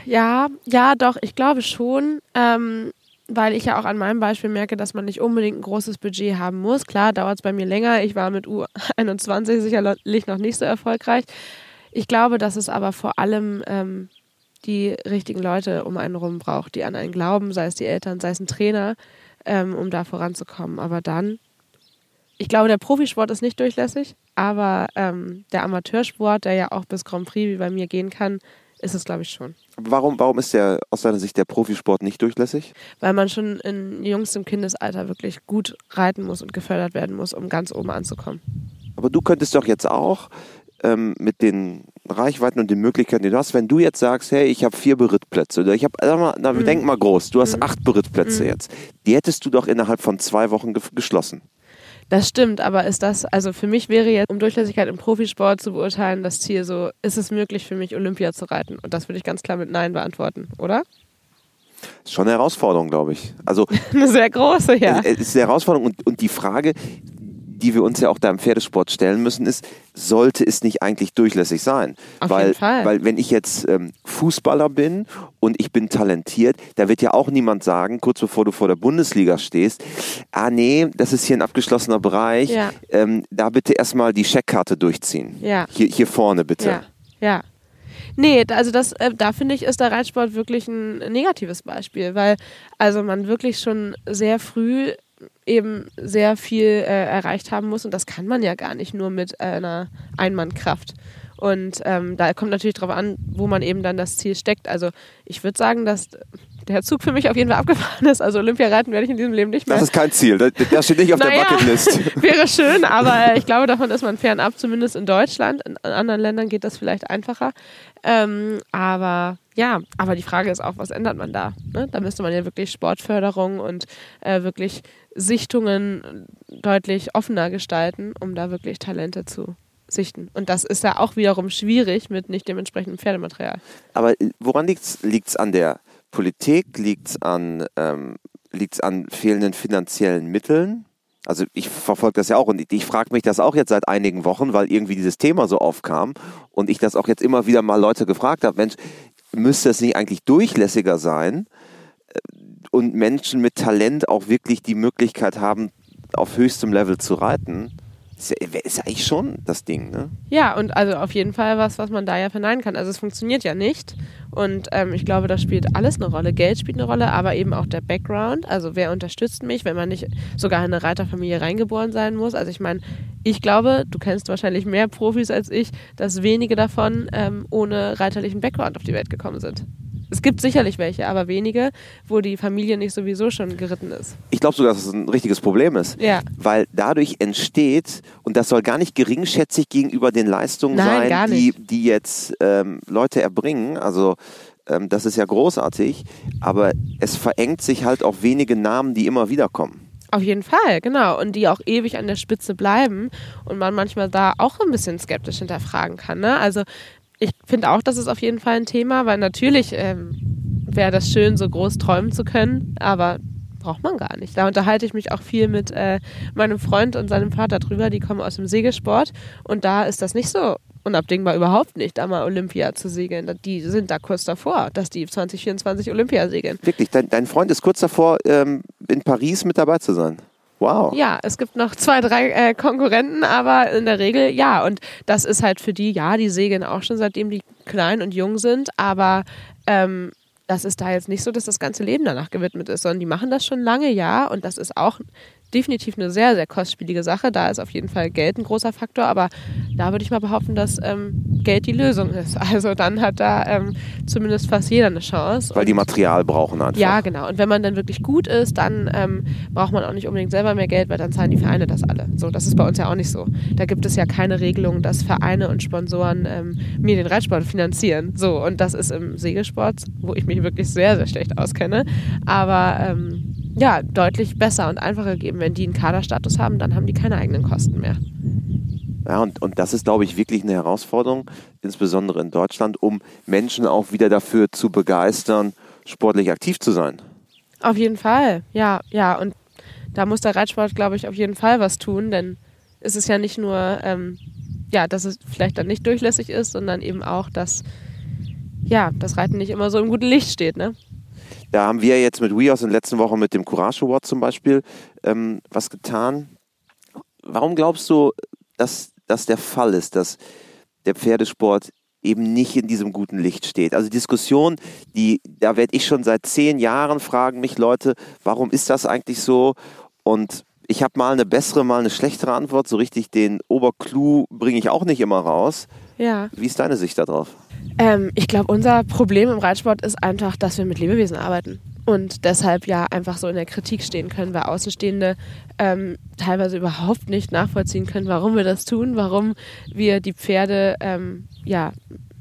Ja, ja, doch, ich glaube schon. Ähm, weil ich ja auch an meinem Beispiel merke, dass man nicht unbedingt ein großes Budget haben muss. Klar, dauert es bei mir länger. Ich war mit U21 sicherlich noch nicht so erfolgreich. Ich glaube, dass es aber vor allem ähm, die richtigen Leute um einen rum braucht, die an einen glauben, sei es die Eltern, sei es ein Trainer, ähm, um da voranzukommen. Aber dann, ich glaube, der Profisport ist nicht durchlässig, aber ähm, der Amateursport, der ja auch bis Grand Prix wie bei mir gehen kann, ist es, glaube ich, schon. Warum, warum ist der aus deiner Sicht der Profisport nicht durchlässig? Weil man schon in jüngstem Kindesalter wirklich gut reiten muss und gefördert werden muss, um ganz oben anzukommen. Aber du könntest doch jetzt auch ähm, mit den Reichweiten und den Möglichkeiten, die du hast, wenn du jetzt sagst, hey, ich habe vier Berittplätze oder ich habe, sag mal, na, mhm. denk mal groß, du hast mhm. acht Berittplätze mhm. jetzt, die hättest du doch innerhalb von zwei Wochen ge geschlossen. Das stimmt, aber ist das, also für mich wäre jetzt, um Durchlässigkeit im Profisport zu beurteilen, das Ziel so, ist es möglich für mich, Olympia zu reiten? Und das würde ich ganz klar mit Nein beantworten, oder? Das ist schon eine Herausforderung, glaube ich. Also, eine sehr große, ja. Es ist eine Herausforderung und, und die Frage, die wir uns ja auch da im Pferdesport stellen müssen, ist, sollte es nicht eigentlich durchlässig sein? Auf weil, jeden Fall. weil wenn ich jetzt ähm, Fußballer bin und ich bin talentiert, da wird ja auch niemand sagen, kurz bevor du vor der Bundesliga stehst, ah nee, das ist hier ein abgeschlossener Bereich, ja. ähm, da bitte erstmal die Scheckkarte durchziehen. Ja. Hier, hier vorne bitte. Ja. ja. Nee, also das, äh, da finde ich, ist der Reitsport wirklich ein negatives Beispiel, weil also man wirklich schon sehr früh eben sehr viel äh, erreicht haben muss und das kann man ja gar nicht nur mit einer Einmannkraft. Und ähm, da kommt natürlich darauf an, wo man eben dann das Ziel steckt. Also ich würde sagen, dass der Zug für mich auf jeden Fall abgefahren ist. Also Olympia reiten werde ich in diesem Leben nicht mehr. Das ist kein Ziel. Das, das steht nicht auf naja, der Bucketlist. Wäre schön, aber ich glaube, davon ist man fernab, zumindest in Deutschland. In anderen Ländern geht das vielleicht einfacher. Ähm, aber ja, aber die Frage ist auch, was ändert man da? Ne? Da müsste man ja wirklich Sportförderung und äh, wirklich Sichtungen deutlich offener gestalten, um da wirklich Talente zu sichten. Und das ist ja auch wiederum schwierig mit nicht dementsprechendem Pferdematerial. Aber woran liegt es? Liegt es an der Politik? Liegt es an, ähm, an fehlenden finanziellen Mitteln? Also ich verfolge das ja auch und ich, ich frage mich das auch jetzt seit einigen Wochen, weil irgendwie dieses Thema so aufkam und ich das auch jetzt immer wieder mal Leute gefragt habe, Mensch, müsste es nicht eigentlich durchlässiger sein äh, und Menschen mit Talent auch wirklich die Möglichkeit haben, auf höchstem Level zu reiten? Ist ja, ist eigentlich schon das Ding, ne? Ja, und also auf jeden Fall was, was man da ja verneinen kann. Also es funktioniert ja nicht. Und ähm, ich glaube, da spielt alles eine Rolle. Geld spielt eine Rolle, aber eben auch der Background. Also wer unterstützt mich, wenn man nicht sogar in eine Reiterfamilie reingeboren sein muss. Also ich meine, ich glaube, du kennst wahrscheinlich mehr Profis als ich, dass wenige davon ähm, ohne reiterlichen Background auf die Welt gekommen sind. Es gibt sicherlich welche, aber wenige, wo die Familie nicht sowieso schon geritten ist. Ich glaube sogar, dass es ein richtiges Problem ist. Ja. Weil dadurch entsteht, und das soll gar nicht geringschätzig gegenüber den Leistungen Nein, sein, die, die jetzt ähm, Leute erbringen. Also ähm, das ist ja großartig, aber es verengt sich halt auf wenige Namen, die immer wieder kommen. Auf jeden Fall, genau. Und die auch ewig an der Spitze bleiben und man manchmal da auch ein bisschen skeptisch hinterfragen kann. Ne? Also ich finde auch, das ist auf jeden Fall ein Thema, weil natürlich ähm, wäre das schön, so groß träumen zu können, aber braucht man gar nicht. Da unterhalte ich mich auch viel mit äh, meinem Freund und seinem Vater drüber, die kommen aus dem Segelsport und da ist das nicht so unabdingbar überhaupt nicht, da mal Olympia zu segeln. Die sind da kurz davor, dass die 2024 Olympia segeln. Wirklich, dein, dein Freund ist kurz davor, ähm, in Paris mit dabei zu sein. Wow. Ja, es gibt noch zwei, drei äh, Konkurrenten, aber in der Regel ja. Und das ist halt für die, ja, die segeln auch schon seitdem die klein und jung sind, aber ähm, das ist da jetzt nicht so, dass das ganze Leben danach gewidmet ist, sondern die machen das schon lange, ja. Und das ist auch definitiv eine sehr, sehr kostspielige Sache. Da ist auf jeden Fall Geld ein großer Faktor, aber da würde ich mal behaupten, dass ähm, Geld die Lösung ist. Also dann hat da ähm, zumindest fast jeder eine Chance. Weil die Material brauchen einfach. Ja, genau. Und wenn man dann wirklich gut ist, dann ähm, braucht man auch nicht unbedingt selber mehr Geld, weil dann zahlen die Vereine das alle. So, das ist bei uns ja auch nicht so. Da gibt es ja keine Regelung, dass Vereine und Sponsoren ähm, mir den Reitsport finanzieren. So, und das ist im Segelsport, wo ich mich wirklich sehr, sehr schlecht auskenne. Aber ähm, ja, deutlich besser und einfacher geben. Wenn die einen Kaderstatus haben, dann haben die keine eigenen Kosten mehr. Ja, und, und das ist, glaube ich, wirklich eine Herausforderung, insbesondere in Deutschland, um Menschen auch wieder dafür zu begeistern, sportlich aktiv zu sein. Auf jeden Fall, ja, ja. Und da muss der Reitsport, glaube ich, auf jeden Fall was tun, denn es ist ja nicht nur, ähm, ja, dass es vielleicht dann nicht durchlässig ist, sondern eben auch, dass ja, das Reiten nicht immer so im guten Licht steht, ne? Da haben wir jetzt mit WeHorse in den letzten Wochen mit dem Courage Award zum Beispiel ähm, was getan. Warum glaubst du, dass das der Fall ist, dass der Pferdesport eben nicht in diesem guten Licht steht. Also Diskussion, die, da werde ich schon seit zehn Jahren fragen mich Leute, warum ist das eigentlich so? Und ich habe mal eine bessere, mal eine schlechtere Antwort. So richtig den Oberclou bringe ich auch nicht immer raus. Ja. Wie ist deine Sicht darauf? Ähm, ich glaube, unser Problem im Reitsport ist einfach, dass wir mit Lebewesen arbeiten und deshalb ja einfach so in der Kritik stehen können, weil Außenstehende ähm, teilweise überhaupt nicht nachvollziehen können, warum wir das tun, warum wir die Pferde, ähm, ja,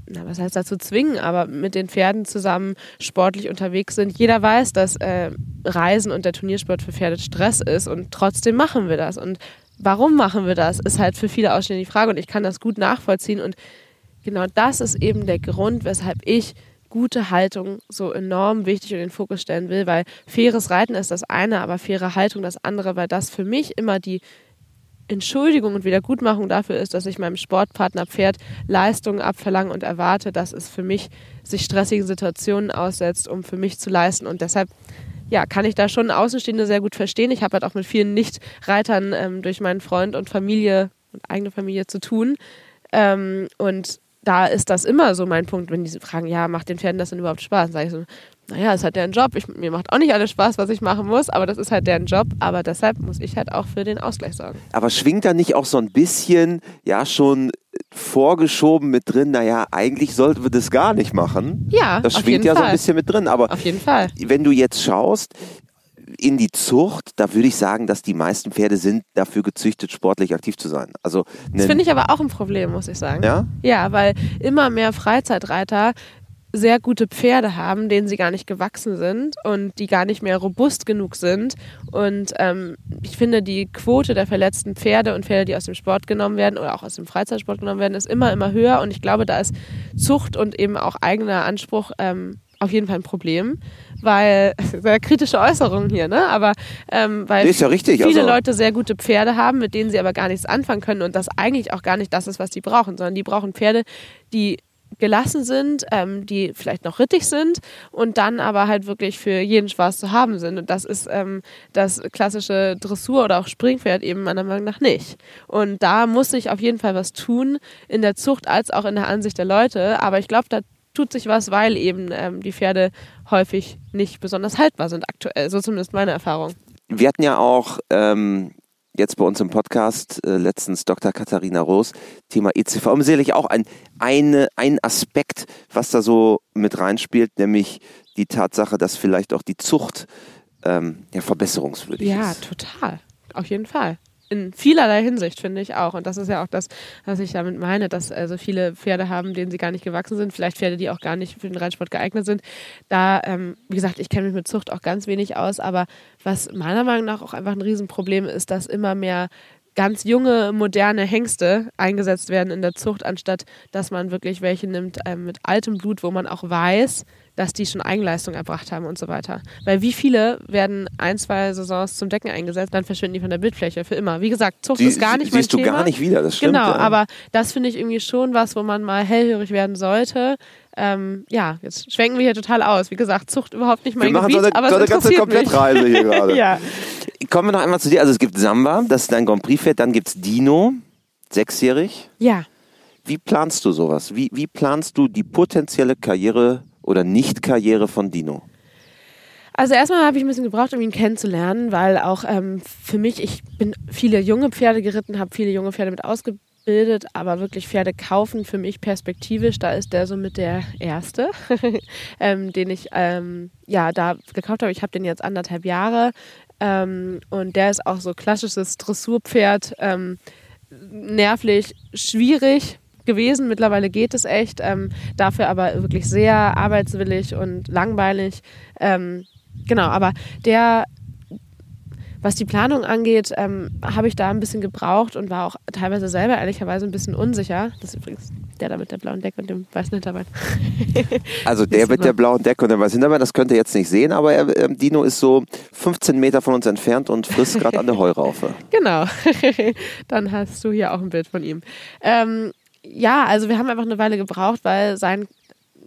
na, was heißt dazu zwingen, aber mit den Pferden zusammen sportlich unterwegs sind. Jeder weiß, dass äh, Reisen und der Turniersport für Pferde Stress ist und trotzdem machen wir das. Und warum machen wir das, ist halt für viele Ausstehende die Frage und ich kann das gut nachvollziehen und genau das ist eben der Grund, weshalb ich gute Haltung so enorm wichtig und in den Fokus stellen will, weil faires Reiten ist das eine, aber faire Haltung das andere, weil das für mich immer die Entschuldigung und Wiedergutmachung dafür ist, dass ich meinem Sportpartner Pferd Leistungen abverlange und erwarte, dass es für mich sich stressigen Situationen aussetzt, um für mich zu leisten. Und deshalb ja, kann ich da schon Außenstehende sehr gut verstehen. Ich habe halt auch mit vielen Nicht-Reitern ähm, durch meinen Freund und Familie und eigene Familie zu tun. Ähm, und da ist das immer so mein Punkt, wenn die fragen, ja, macht den Pferden das denn überhaupt Spaß? Sage ich so, naja, es hat deren Job. Ich, mir macht auch nicht alles Spaß, was ich machen muss, aber das ist halt deren Job. Aber deshalb muss ich halt auch für den Ausgleich sorgen. Aber schwingt da nicht auch so ein bisschen, ja, schon vorgeschoben mit drin, naja, eigentlich sollten wir das gar nicht machen? Ja, Das schwingt ja Fall. so ein bisschen mit drin. Aber Auf jeden Fall. wenn du jetzt schaust, in die Zucht, da würde ich sagen, dass die meisten Pferde sind dafür gezüchtet, sportlich aktiv zu sein. Also Das finde ich aber auch ein Problem, muss ich sagen. Ja? Ja, weil immer mehr Freizeitreiter sehr gute Pferde haben, denen sie gar nicht gewachsen sind und die gar nicht mehr robust genug sind. Und ähm, ich finde, die Quote der verletzten Pferde und Pferde, die aus dem Sport genommen werden oder auch aus dem Freizeitsport genommen werden, ist immer, immer höher. Und ich glaube, da ist Zucht und eben auch eigener Anspruch ähm, auf jeden Fall ein Problem, weil sehr kritische Äußerungen hier, ne? Aber ähm, weil Nee, ja richtig, viele also- Leute sehr gute Pferde haben, mit denen sie aber gar nichts anfangen können und das eigentlich auch gar nicht das ist, was die brauchen, sondern die brauchen Pferde, die gelassen sind, ähm, die vielleicht noch rittig sind und dann aber halt wirklich für jeden Spaß zu haben sind. Und das ist ähm, das klassische Dressur- oder auch Springpferd eben meiner Meinung nach nicht. Und da muss sich auf jeden Fall was tun, in der Zucht als auch in der Ansicht der Leute. Aber ich glaube, da tut sich was, weil eben ähm, die Pferde häufig nicht besonders haltbar sind aktuell. So zumindest meine Erfahrung. Wir hatten ja auch ähm, jetzt bei uns im Podcast äh, letztens Dr. Katharina Roos, Thema ECV. Und sicherlich auch ein, eine, ein Aspekt, was da so mit reinspielt, nämlich die Tatsache, dass vielleicht auch die Zucht ähm, ja, verbesserungswürdig Ja, ist. total. Auf jeden Fall. In vielerlei Hinsicht finde ich auch. Und das ist ja auch das, was ich damit meine, dass also viele Pferde haben, denen sie gar nicht gewachsen sind. Vielleicht Pferde, die auch gar nicht für den Reitsport geeignet sind. Da, ähm, wie gesagt, ich kenne mich mit Zucht auch ganz wenig aus. Aber was meiner Meinung nach auch einfach ein Riesenproblem ist, dass immer mehr ganz junge, moderne Hengste eingesetzt werden in der Zucht, anstatt dass man wirklich welche nimmt ähm, mit altem Blut, wo man auch weiß, dass die schon Eigenleistung erbracht haben und so weiter. Weil wie viele werden ein, zwei Saisons zum Decken eingesetzt, dann verschwinden die von der Bildfläche für immer. Wie gesagt, Zucht Sie, ist gar nicht mein siehst du Thema. gar nicht wieder, das stimmt. Genau, ja. aber das finde ich irgendwie schon was, wo man mal hellhörig werden sollte. Ähm, ja, jetzt schwenken wir hier total aus. Wie gesagt, Zucht überhaupt nicht wir mein machen Gebiet, so eine, aber so eine ganze. Komplettreise hier gerade. ja. Kommen wir noch einmal zu dir. Also es gibt Samba, das ist dein Grand Prix-Pferd, dann gibt es Dino, sechsjährig. ja, Wie planst du sowas? Wie, wie planst du die potenzielle Karriere oder Nicht-Karriere von Dino? Also erstmal habe ich ein bisschen gebraucht, um ihn kennenzulernen, weil auch ähm, für mich, ich bin viele junge Pferde geritten, habe viele junge Pferde mit ausgebildet, aber wirklich Pferde kaufen für mich perspektivisch, da ist der so mit der erste, ähm, den ich ähm, ja da gekauft habe. Ich habe den jetzt anderthalb Jahre ähm, und der ist auch so klassisches Dressurpferd, ähm, nervlich schwierig gewesen. Mittlerweile geht es echt. Ähm, dafür aber wirklich sehr arbeitswillig und langweilig. Ähm, genau, aber der, was die Planung angeht, ähm, habe ich da ein bisschen gebraucht und war auch teilweise selber ehrlicherweise ein bisschen unsicher. Das ist übrigens der da mit der blauen Decke und dem weißen Hinterbein. Also der mit der blauen Decke und der weißen Hinterbein, das könnt ihr jetzt nicht sehen, aber er, ähm, Dino ist so 15 Meter von uns entfernt und frisst gerade an der Heuraufe. Genau. Dann hast du hier auch ein Bild von ihm. Ähm, ja, also wir haben einfach eine Weile gebraucht, weil sein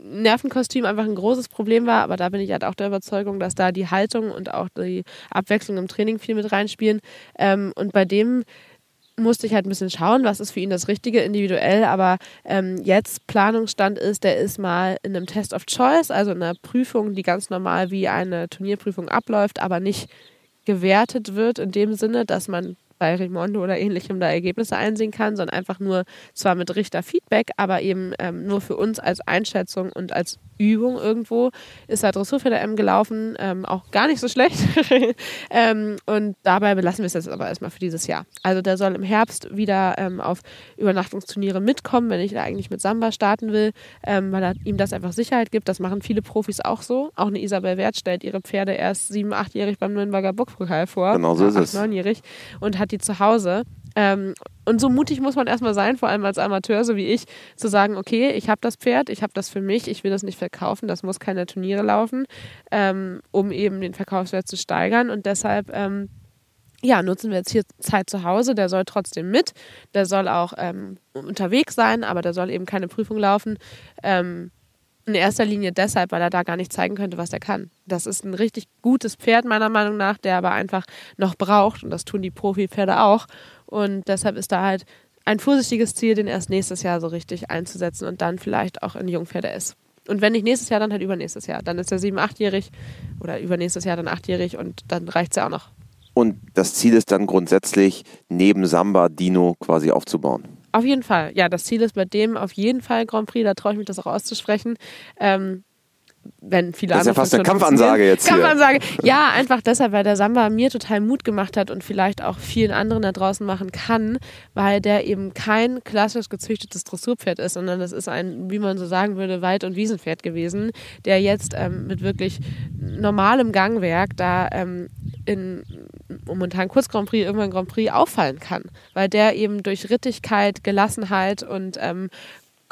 Nervenkostüm einfach ein großes Problem war, aber da bin ich halt auch der Überzeugung, dass da die Haltung und auch die Abwechslung im Training viel mit reinspielen. Ähm, und bei dem musste ich halt ein bisschen schauen, was ist für ihn das Richtige individuell, aber ähm, jetzt Planungsstand ist, der ist mal in einem Test of Choice, also in einer Prüfung, die ganz normal wie eine Turnierprüfung abläuft, aber nicht gewertet wird in dem Sinne, dass man bei Rimondo oder ähnlichem da Ergebnisse einsehen kann, sondern einfach nur zwar mit Richterfeedback, aber eben ähm, nur für uns als Einschätzung und als Übung irgendwo ist er Dressur für der M gelaufen, ähm, auch gar nicht so schlecht. ähm, und dabei belassen wir es jetzt aber erstmal für dieses Jahr. Also der soll im Herbst wieder ähm, auf Übernachtungsturniere mitkommen, wenn ich da eigentlich mit Samba starten will, ähm, weil er ihm das einfach Sicherheit gibt. Das machen viele Profis auch so. Auch eine Isabel Wert stellt ihre Pferde erst sieben, achtjährig beim Nürnberger Burgpokal vor. Genau so ist Acht, es. neunjährig und hat die zu Hause. Ähm, und so mutig muss man erstmal sein, vor allem als Amateur, so wie ich, zu sagen, okay, ich habe das Pferd, ich habe das für mich, ich will das nicht verkaufen, das muss keine Turniere laufen, ähm, um eben den Verkaufswert zu steigern. Und deshalb ähm, ja, nutzen wir jetzt hier Zeit zu Hause. Der soll trotzdem mit. Der soll auch ähm, unterwegs sein, aber der soll eben keine Prüfung laufen. In erster Linie deshalb, weil er da gar nicht zeigen könnte, was er kann. Das ist ein richtig gutes Pferd, meiner Meinung nach, der aber einfach noch braucht. Und das tun die Profi-Pferde auch. Und deshalb ist da halt ein vorsichtiges Ziel, den erst nächstes Jahr so richtig einzusetzen und dann vielleicht auch in Jungpferde ist. Und wenn nicht nächstes Jahr, dann halt übernächstes Jahr. Dann ist er sieben, achtjährig oder übernächstes Jahr dann achtjährig und dann reicht es ja auch noch. Und das Ziel ist dann grundsätzlich, neben Samba Dino quasi aufzubauen. Auf jeden Fall. Ja, das Ziel ist bei dem auf jeden Fall Grand Prix, da traue ich mich das auch auszusprechen. Ähm, wenn viele Das ist ja fast eine Kampfansage jetzt hier. Kampfansage. Ja, einfach deshalb, weil der Samba mir total Mut gemacht hat und vielleicht auch vielen anderen da draußen machen kann, weil der eben kein klassisch gezüchtetes Dressurpferd ist, sondern das ist ein, wie man so sagen würde, Wald- und Wiesenpferd gewesen, der jetzt ähm, mit wirklich normalem Gangwerk da ähm, in momentan kurz Grand Prix, irgendwann Grand Prix auffallen kann, weil der eben durch Rittigkeit, Gelassenheit und ähm,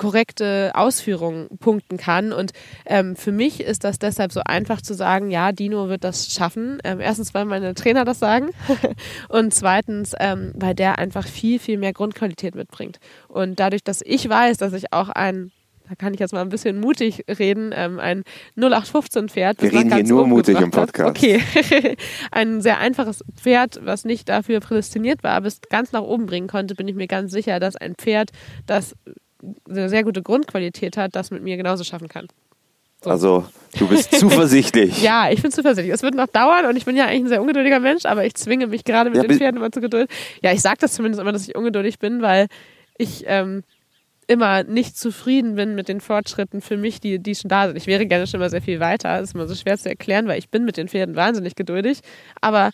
korrekte Ausführungen punkten kann. Und ähm, für mich ist das deshalb so einfach zu sagen, ja, Dino wird das schaffen. Ähm, erstens, weil meine Trainer das sagen und zweitens, ähm, weil der einfach viel, viel mehr Grundqualität mitbringt. Und dadurch, dass ich weiß, dass ich auch ein da kann ich jetzt mal ein bisschen mutig reden, ähm, ein 0815-Pferd. Wir reden hier nur mutig im gebracht hat. Podcast. Okay. ein sehr einfaches Pferd, was nicht dafür prädestiniert war, bis ganz nach oben bringen konnte, bin ich mir ganz sicher, dass ein Pferd, das eine sehr gute Grundqualität hat, das mit mir genauso schaffen kann. Also du bist zuversichtlich. Ja, ich bin zuversichtlich. Es wird noch dauern und ich bin ja eigentlich ein sehr ungeduldiger Mensch, aber ich zwinge mich gerade mit Ja, den Pferden immer zu Geduld. Ja, ich sage das zumindest immer, dass ich ungeduldig bin, weil ich ähm, immer nicht zufrieden bin mit den Fortschritten für mich, die, die schon da sind. Ich wäre gerne schon mal sehr viel weiter. Das ist immer so schwer zu erklären, weil ich bin mit den Pferden wahnsinnig geduldig. Aber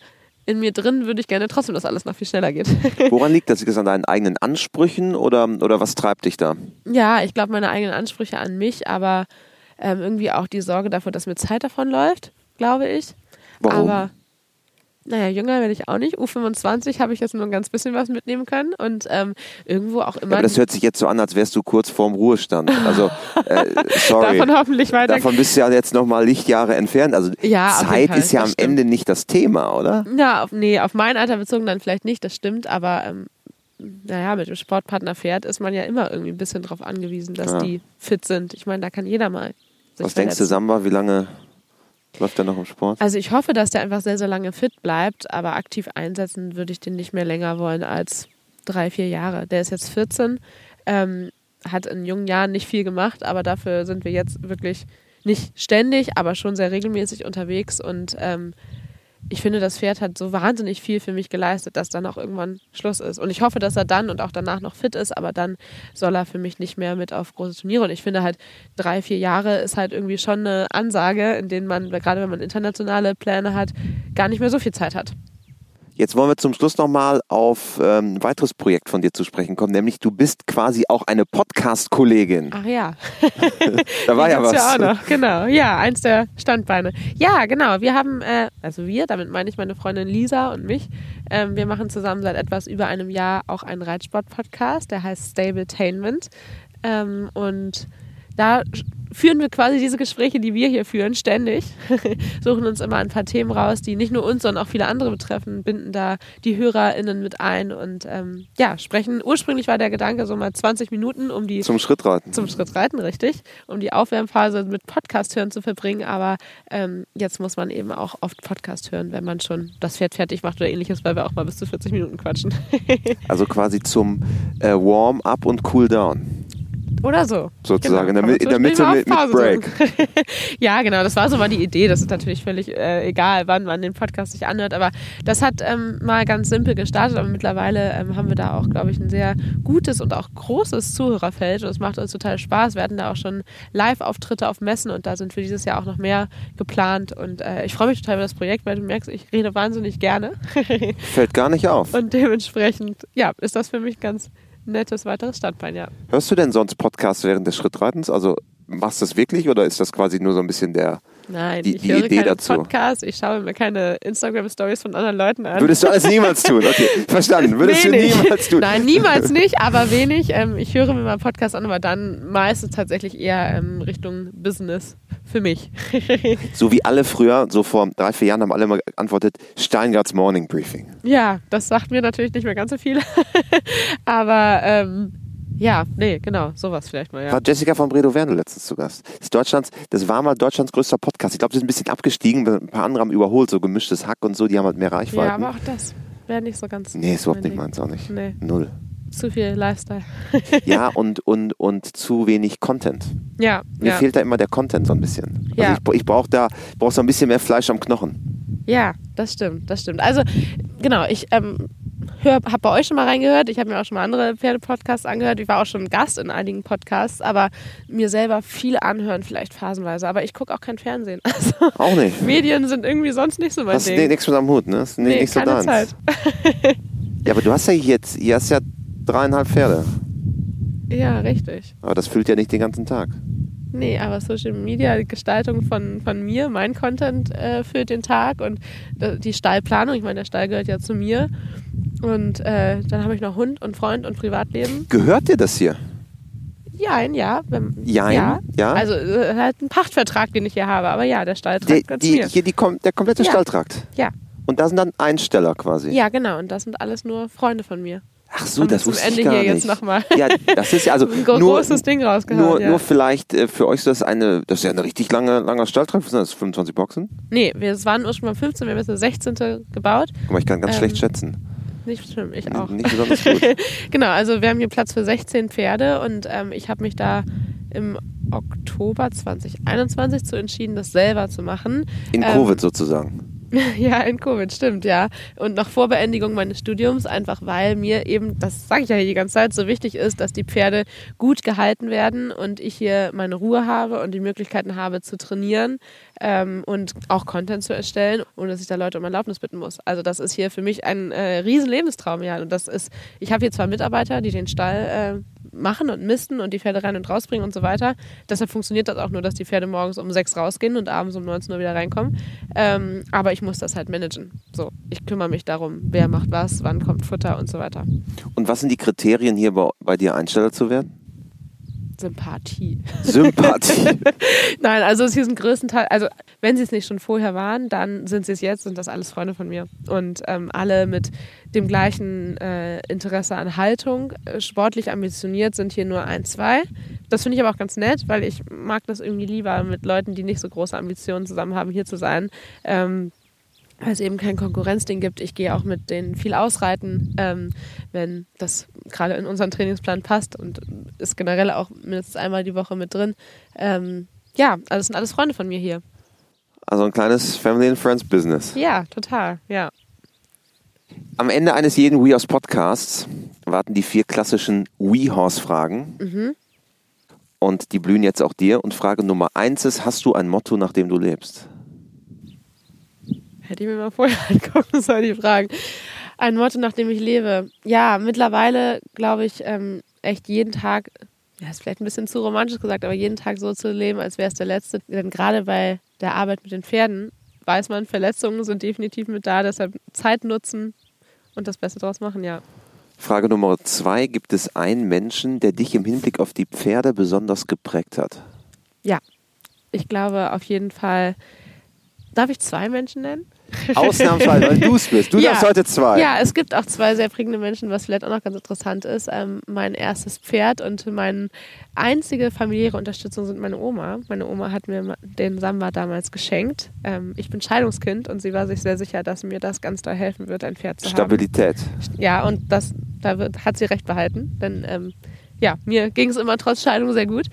in mir drin würde ich gerne trotzdem, dass alles noch viel schneller geht. Woran liegt das? Liegt das an deinen eigenen Ansprüchen oder, oder was treibt dich da? Ja, ich glaube, meine eigenen Ansprüche an mich, aber ähm, irgendwie auch die Sorge davor, dass mir Zeit davon läuft, glaube ich. Warum? Aber naja, jünger werde ich auch nicht. U25 habe ich jetzt nur ein ganz bisschen was mitnehmen können und ähm, irgendwo auch immer Aber das hört sich jetzt so an, als wärst du kurz vorm Ruhestand. Also, äh, sorry. davon hoffentlich weiter. Davon bist du ja jetzt nochmal Lichtjahre entfernt. Also Ja, Zeit ist ja am stimmt. Ende nicht das Thema, oder? Ja, auf, nee, auf mein Alter bezogen dann vielleicht nicht, das stimmt, aber ähm, naja, mit dem Sportpartner fährt, ist man ja immer irgendwie ein bisschen darauf angewiesen, dass Ja. die fit sind. Ich meine, da kann jeder mal. Was denkst du, verletzen. Samba, wie lange läuft er noch im Sport? Also ich hoffe, dass der einfach sehr, sehr lange fit bleibt, aber aktiv einsetzen würde ich den nicht mehr länger wollen als drei, vier Jahre. Der ist jetzt 14, ähm, hat in jungen Jahren nicht viel gemacht, aber dafür sind wir jetzt wirklich nicht ständig, aber schon sehr regelmäßig unterwegs und ähm, ich finde, das Pferd hat so wahnsinnig viel für mich geleistet, dass dann auch irgendwann Schluss ist. Und ich hoffe, dass er dann und auch danach noch fit ist, aber dann soll er für mich nicht mehr mit auf große Turniere. Und ich finde halt, drei, vier Jahre ist halt irgendwie schon eine Ansage, in denen man, gerade wenn man internationale Pläne hat, gar nicht mehr so viel Zeit hat. Jetzt wollen wir zum Schluss nochmal auf ähm, ein weiteres Projekt von dir zu sprechen kommen, nämlich du bist quasi auch eine Podcast-Kollegin. Ach ja. Da war ja was. Ja, auch noch. Genau. Ja, eins der Standbeine. Ja, genau. Wir haben, äh, also wir, damit meine ich meine Freundin Lisa und mich, ähm, wir machen zusammen seit etwas über einem Jahr auch einen Reitsport-Podcast, der heißt Stabletainment. Ähm, und da führen wir quasi diese Gespräche, die wir hier führen, ständig. Suchen uns immer ein paar Themen raus, die nicht nur uns, sondern auch viele andere betreffen, binden da die HörerInnen mit ein und ähm, ja, sprechen. Ursprünglich war der Gedanke so mal 20 Minuten, um die Zum Schrittreiten. zum Schritt reiten, richtig, um die Aufwärmphase mit Podcast hören zu verbringen. Aber ähm, jetzt muss man eben auch oft Podcast hören, wenn man schon das Pferd fertig macht oder ähnliches, weil wir auch mal bis zu 40 Minuten quatschen. Also quasi zum äh, Warm-up und Cool-down. Oder so. Sozusagen. Genau. In der, Mi- in der Kann man Mitte mit, mit Break. Ja, genau, das war so mal die Idee. Das ist natürlich völlig äh, egal, wann man den Podcast sich anhört. Aber das hat ähm, mal ganz simpel gestartet. Aber mittlerweile ähm, haben wir da auch, glaube ich, ein sehr gutes und auch großes Zuhörerfeld. Und es macht uns total Spaß. Wir hatten da auch schon Live-Auftritte auf Messen und da sind für dieses Jahr auch noch mehr geplant. Und äh, ich freue mich total über das Projekt, weil du merkst, ich rede wahnsinnig gerne. Fällt gar nicht auf. und dementsprechend, ja, ist das für mich ganz nettes weiteres Standbein, ja. Hörst du denn sonst Podcasts während des Schrittreitens? Also machst du das wirklich oder ist das quasi nur so ein bisschen der. Nein, Die- ich die höre Idee keine dazu. Podcasts, ich schaue mir keine Instagram-Stories von anderen Leuten an. Würdest du alles niemals tun? Okay, verstanden. Würdest Wenig. du niemals tun? Nein, niemals nicht, aber wenig. Ähm, ich höre mir mal Podcasts an, aber dann meistens tatsächlich eher ähm, Richtung Business für mich. So wie alle früher, so vor drei, vier Jahren haben alle immer geantwortet, Steingarts Morning Briefing. ja, das sagt mir natürlich nicht mehr ganz so viel. aber ähm, ja, nee, genau, sowas vielleicht mal, ja. War Jessica von Bredow Werner letztens zu Gast. Das, ist Deutschlands, das war mal Deutschlands größter Podcast. Ich glaube, das ist ein bisschen abgestiegen, ein paar andere haben überholt, so gemischtes Hack und so, die haben halt mehr Ja, Reichweite. aber auch das wäre nicht so ganz. nee, ist überhaupt nicht meins, auch nicht. Nee. Null. Zu viel Lifestyle. ja, und, und, und zu wenig Content. Ja, Mir ja. fehlt da immer der Content so ein bisschen. Ja. Also ich, ich brauche da brauch so ein bisschen mehr Fleisch am Knochen. Ja, das stimmt, das stimmt. Also, genau, ich ähm, habe bei euch schon mal reingehört. Ich habe mir auch schon mal andere Pferde-Podcasts angehört. Ich war auch schon Gast in einigen Podcasts, aber mir selber viele anhören, vielleicht phasenweise. Aber ich gucke auch kein Fernsehen. Also, Auch nicht. Medien sind irgendwie sonst nicht so mein Hast du Ding. nichts mit am Hut, ne? Ist nicht, Nee, nicht so keine deins. Zeit. Ja, aber du hast ja jetzt, hier hast ja dreieinhalb Pferde. Ja, richtig. Aber das füllt ja nicht den ganzen Tag. Nee, aber Social Media, die Gestaltung von, von mir, mein Content äh, für den Tag und die Stallplanung, ich meine, der Stall gehört ja zu mir. Und äh, dann habe ich noch Hund und Freund und Privatleben. Gehört dir das hier? Jein, ja. Wenn, Jein, ja. ja. Also äh, halt ein Pachtvertrag, den ich hier habe. Aber ja, der Stall Die, ganz die, mir. hier die, der komplette Ja. Stalltrakt. Ja. Und da sind dann Einsteller quasi. ja, genau. Und das sind alles nur Freunde von mir. Ach so, das wusste ich Ende gar hier nicht. jetzt nochmal Ja, das ist ja also ein nur, großes Ding rausgehauen. nur, ja. nur vielleicht äh, für euch ist das eine, das ist ja eine richtig lange, langer. Was sind das? 25 Boxen? nee, wir es waren ursprünglich mal 15, wir haben jetzt eine 16. gebaut. Guck mal, ich kann ganz Ähm, schlecht schätzen. Nicht schlimm, ich auch. Nicht besonders gut. Genau, also wir haben hier Platz für 16 Pferde und ähm, ich habe mich da im Oktober 2021 zu entschieden, das selber zu machen. In Ähm, Covid sozusagen. Ja, in Covid, stimmt, ja. Und noch vor Beendigung meines Studiums, einfach weil mir eben, das sage ich ja hier die ganze Zeit, so wichtig ist, dass die Pferde gut gehalten werden und ich hier meine Ruhe habe und die Möglichkeiten habe zu trainieren ähm, und auch Content zu erstellen, ohne dass ich da Leute um Erlaubnis bitten muss. Also das ist hier für mich ein äh, riesen Lebenstraum, ja. Und das ist, ich habe hier zwar Mitarbeiter, die den Stall äh, machen und misten und die Pferde rein und rausbringen und so weiter. Deshalb funktioniert das auch nur, dass die Pferde morgens um sechs rausgehen und abends um 19 Uhr wieder reinkommen. Ähm, aber ich muss das halt managen. So, ich kümmere mich darum, wer macht was, wann kommt Futter und so weiter. Und was sind die Kriterien hier bei, bei dir Einsteller zu werden? Sympathie. Sympathie. Nein, also sie sind größtenteils, also wenn sie es nicht schon vorher waren, dann sind sie es jetzt, sind das alles Freunde von mir. Und ähm, alle mit dem gleichen äh, Interesse an Haltung, äh, sportlich ambitioniert sind hier nur ein, zwei. Das finde ich aber auch ganz nett, weil ich mag das irgendwie lieber mit Leuten, die nicht so große Ambitionen zusammen haben, hier zu sein. Ähm, weil es eben kein Konkurrenzding gibt. Ich gehe auch mit denen viel ausreiten, ähm, wenn das gerade in unseren Trainingsplan passt und ist generell auch mindestens einmal die Woche mit drin. Ähm, ja, also es sind alles Freunde von mir hier. Also ein kleines Family and Friends Business. Ja, total, ja. Am Ende eines jeden WeHorse Podcasts warten die vier klassischen WeHorse-Fragen. Mhm. Und die blühen jetzt auch dir. Und Frage Nummer eins ist: Hast du ein Motto, nach dem du lebst? Hätte ich mir mal vorher angucken sollen, die Fragen. Ein Motto, nach dem ich lebe. Ja, mittlerweile glaube ich, ähm, echt jeden Tag, ja, ist vielleicht ein bisschen zu romantisch gesagt, aber jeden Tag so zu leben, als wäre es der letzte. Denn gerade bei der Arbeit mit den Pferden weiß man, Verletzungen sind definitiv mit da, deshalb Zeit nutzen und das Beste draus machen, ja. Frage Nummer zwei: Gibt es einen Menschen, der dich im Hinblick auf die Pferde besonders geprägt hat? Ja, ich glaube auf jeden Fall. Darf ich zwei Menschen nennen? Ausnahmsweise, weil du es bist. Du Ja. darfst heute zwei. Ja, es gibt auch zwei sehr prägende Menschen, was vielleicht auch noch ganz interessant ist. Ähm, mein erstes Pferd und meine einzige familiäre Unterstützung sind meine Oma. Meine Oma hat mir den Samba damals geschenkt. Ähm, ich bin Scheidungskind und sie war sich sehr sicher, dass mir das ganz doll helfen wird, ein Pferd zu Stabilität. haben. Ja, und das, da wird, hat sie recht behalten, denn ähm, ja, mir ging es immer trotz Scheidung sehr gut.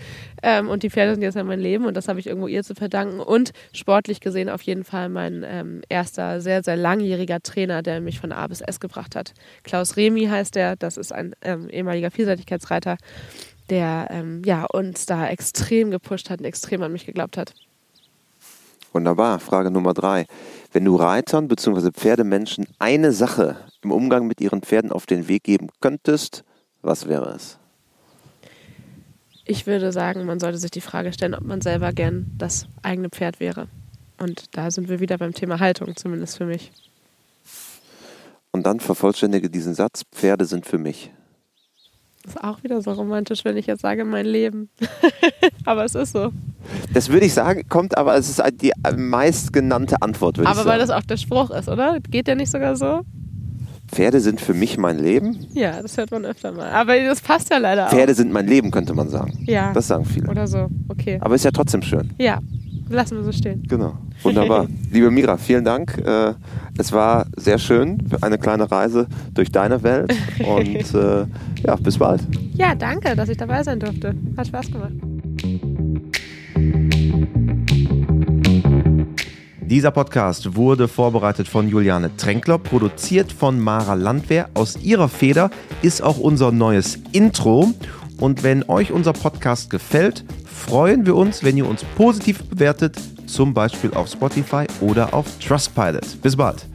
Ähm, und die Pferde sind jetzt ja mein Leben und das habe ich irgendwo ihr zu verdanken. Und sportlich gesehen auf jeden Fall mein ähm, erster sehr, sehr langjähriger Trainer, der mich von A bis S gebracht hat. Klaus Remy heißt der, das ist ein ähm, ehemaliger Vielseitigkeitsreiter, der ähm, ja, uns da extrem gepusht hat und extrem an mich geglaubt hat. Wunderbar. Frage Nummer drei. Wenn du Reitern bzw. Pferdemenschen eine Sache im Umgang mit ihren Pferden auf den Weg geben könntest, was wäre es? Ich würde sagen, man sollte sich die Frage stellen, ob man selber gern das eigene Pferd wäre. Und da sind wir wieder beim Thema Haltung, zumindest für mich. Und dann vervollständige diesen Satz, Pferde sind für mich. Das ist auch wieder so romantisch, wenn ich jetzt sage, mein Leben. Aber es ist so. Das würde ich sagen, kommt aber, es ist die meistgenannte Antwort, würde ich Aber sagen. weil das auch der Spruch ist, oder? Geht der nicht sogar so? Pferde sind für mich mein Leben. Ja, das hört man öfter mal. Aber das passt ja leider Pferde sind mein Leben, könnte man sagen. auch. Ja. Das sagen viele. Oder so. Okay. Aber ist ja trotzdem schön. Ja. Lassen wir so stehen. Genau. Wunderbar. Liebe Mira, vielen Dank. Äh, Es war sehr schön, eine kleine Reise durch deine Welt und äh, ja, bis bald. Ja, danke, dass ich dabei sein durfte. Hat Spaß gemacht. Dieser Podcast wurde vorbereitet von Juliane Tränkler, produziert von Mara Landwehr. Aus ihrer Feder ist auch unser neues Intro. Und wenn euch unser Podcast gefällt, freuen wir uns, wenn ihr uns positiv bewertet, zum Beispiel auf Spotify oder auf Trustpilot. Bis bald.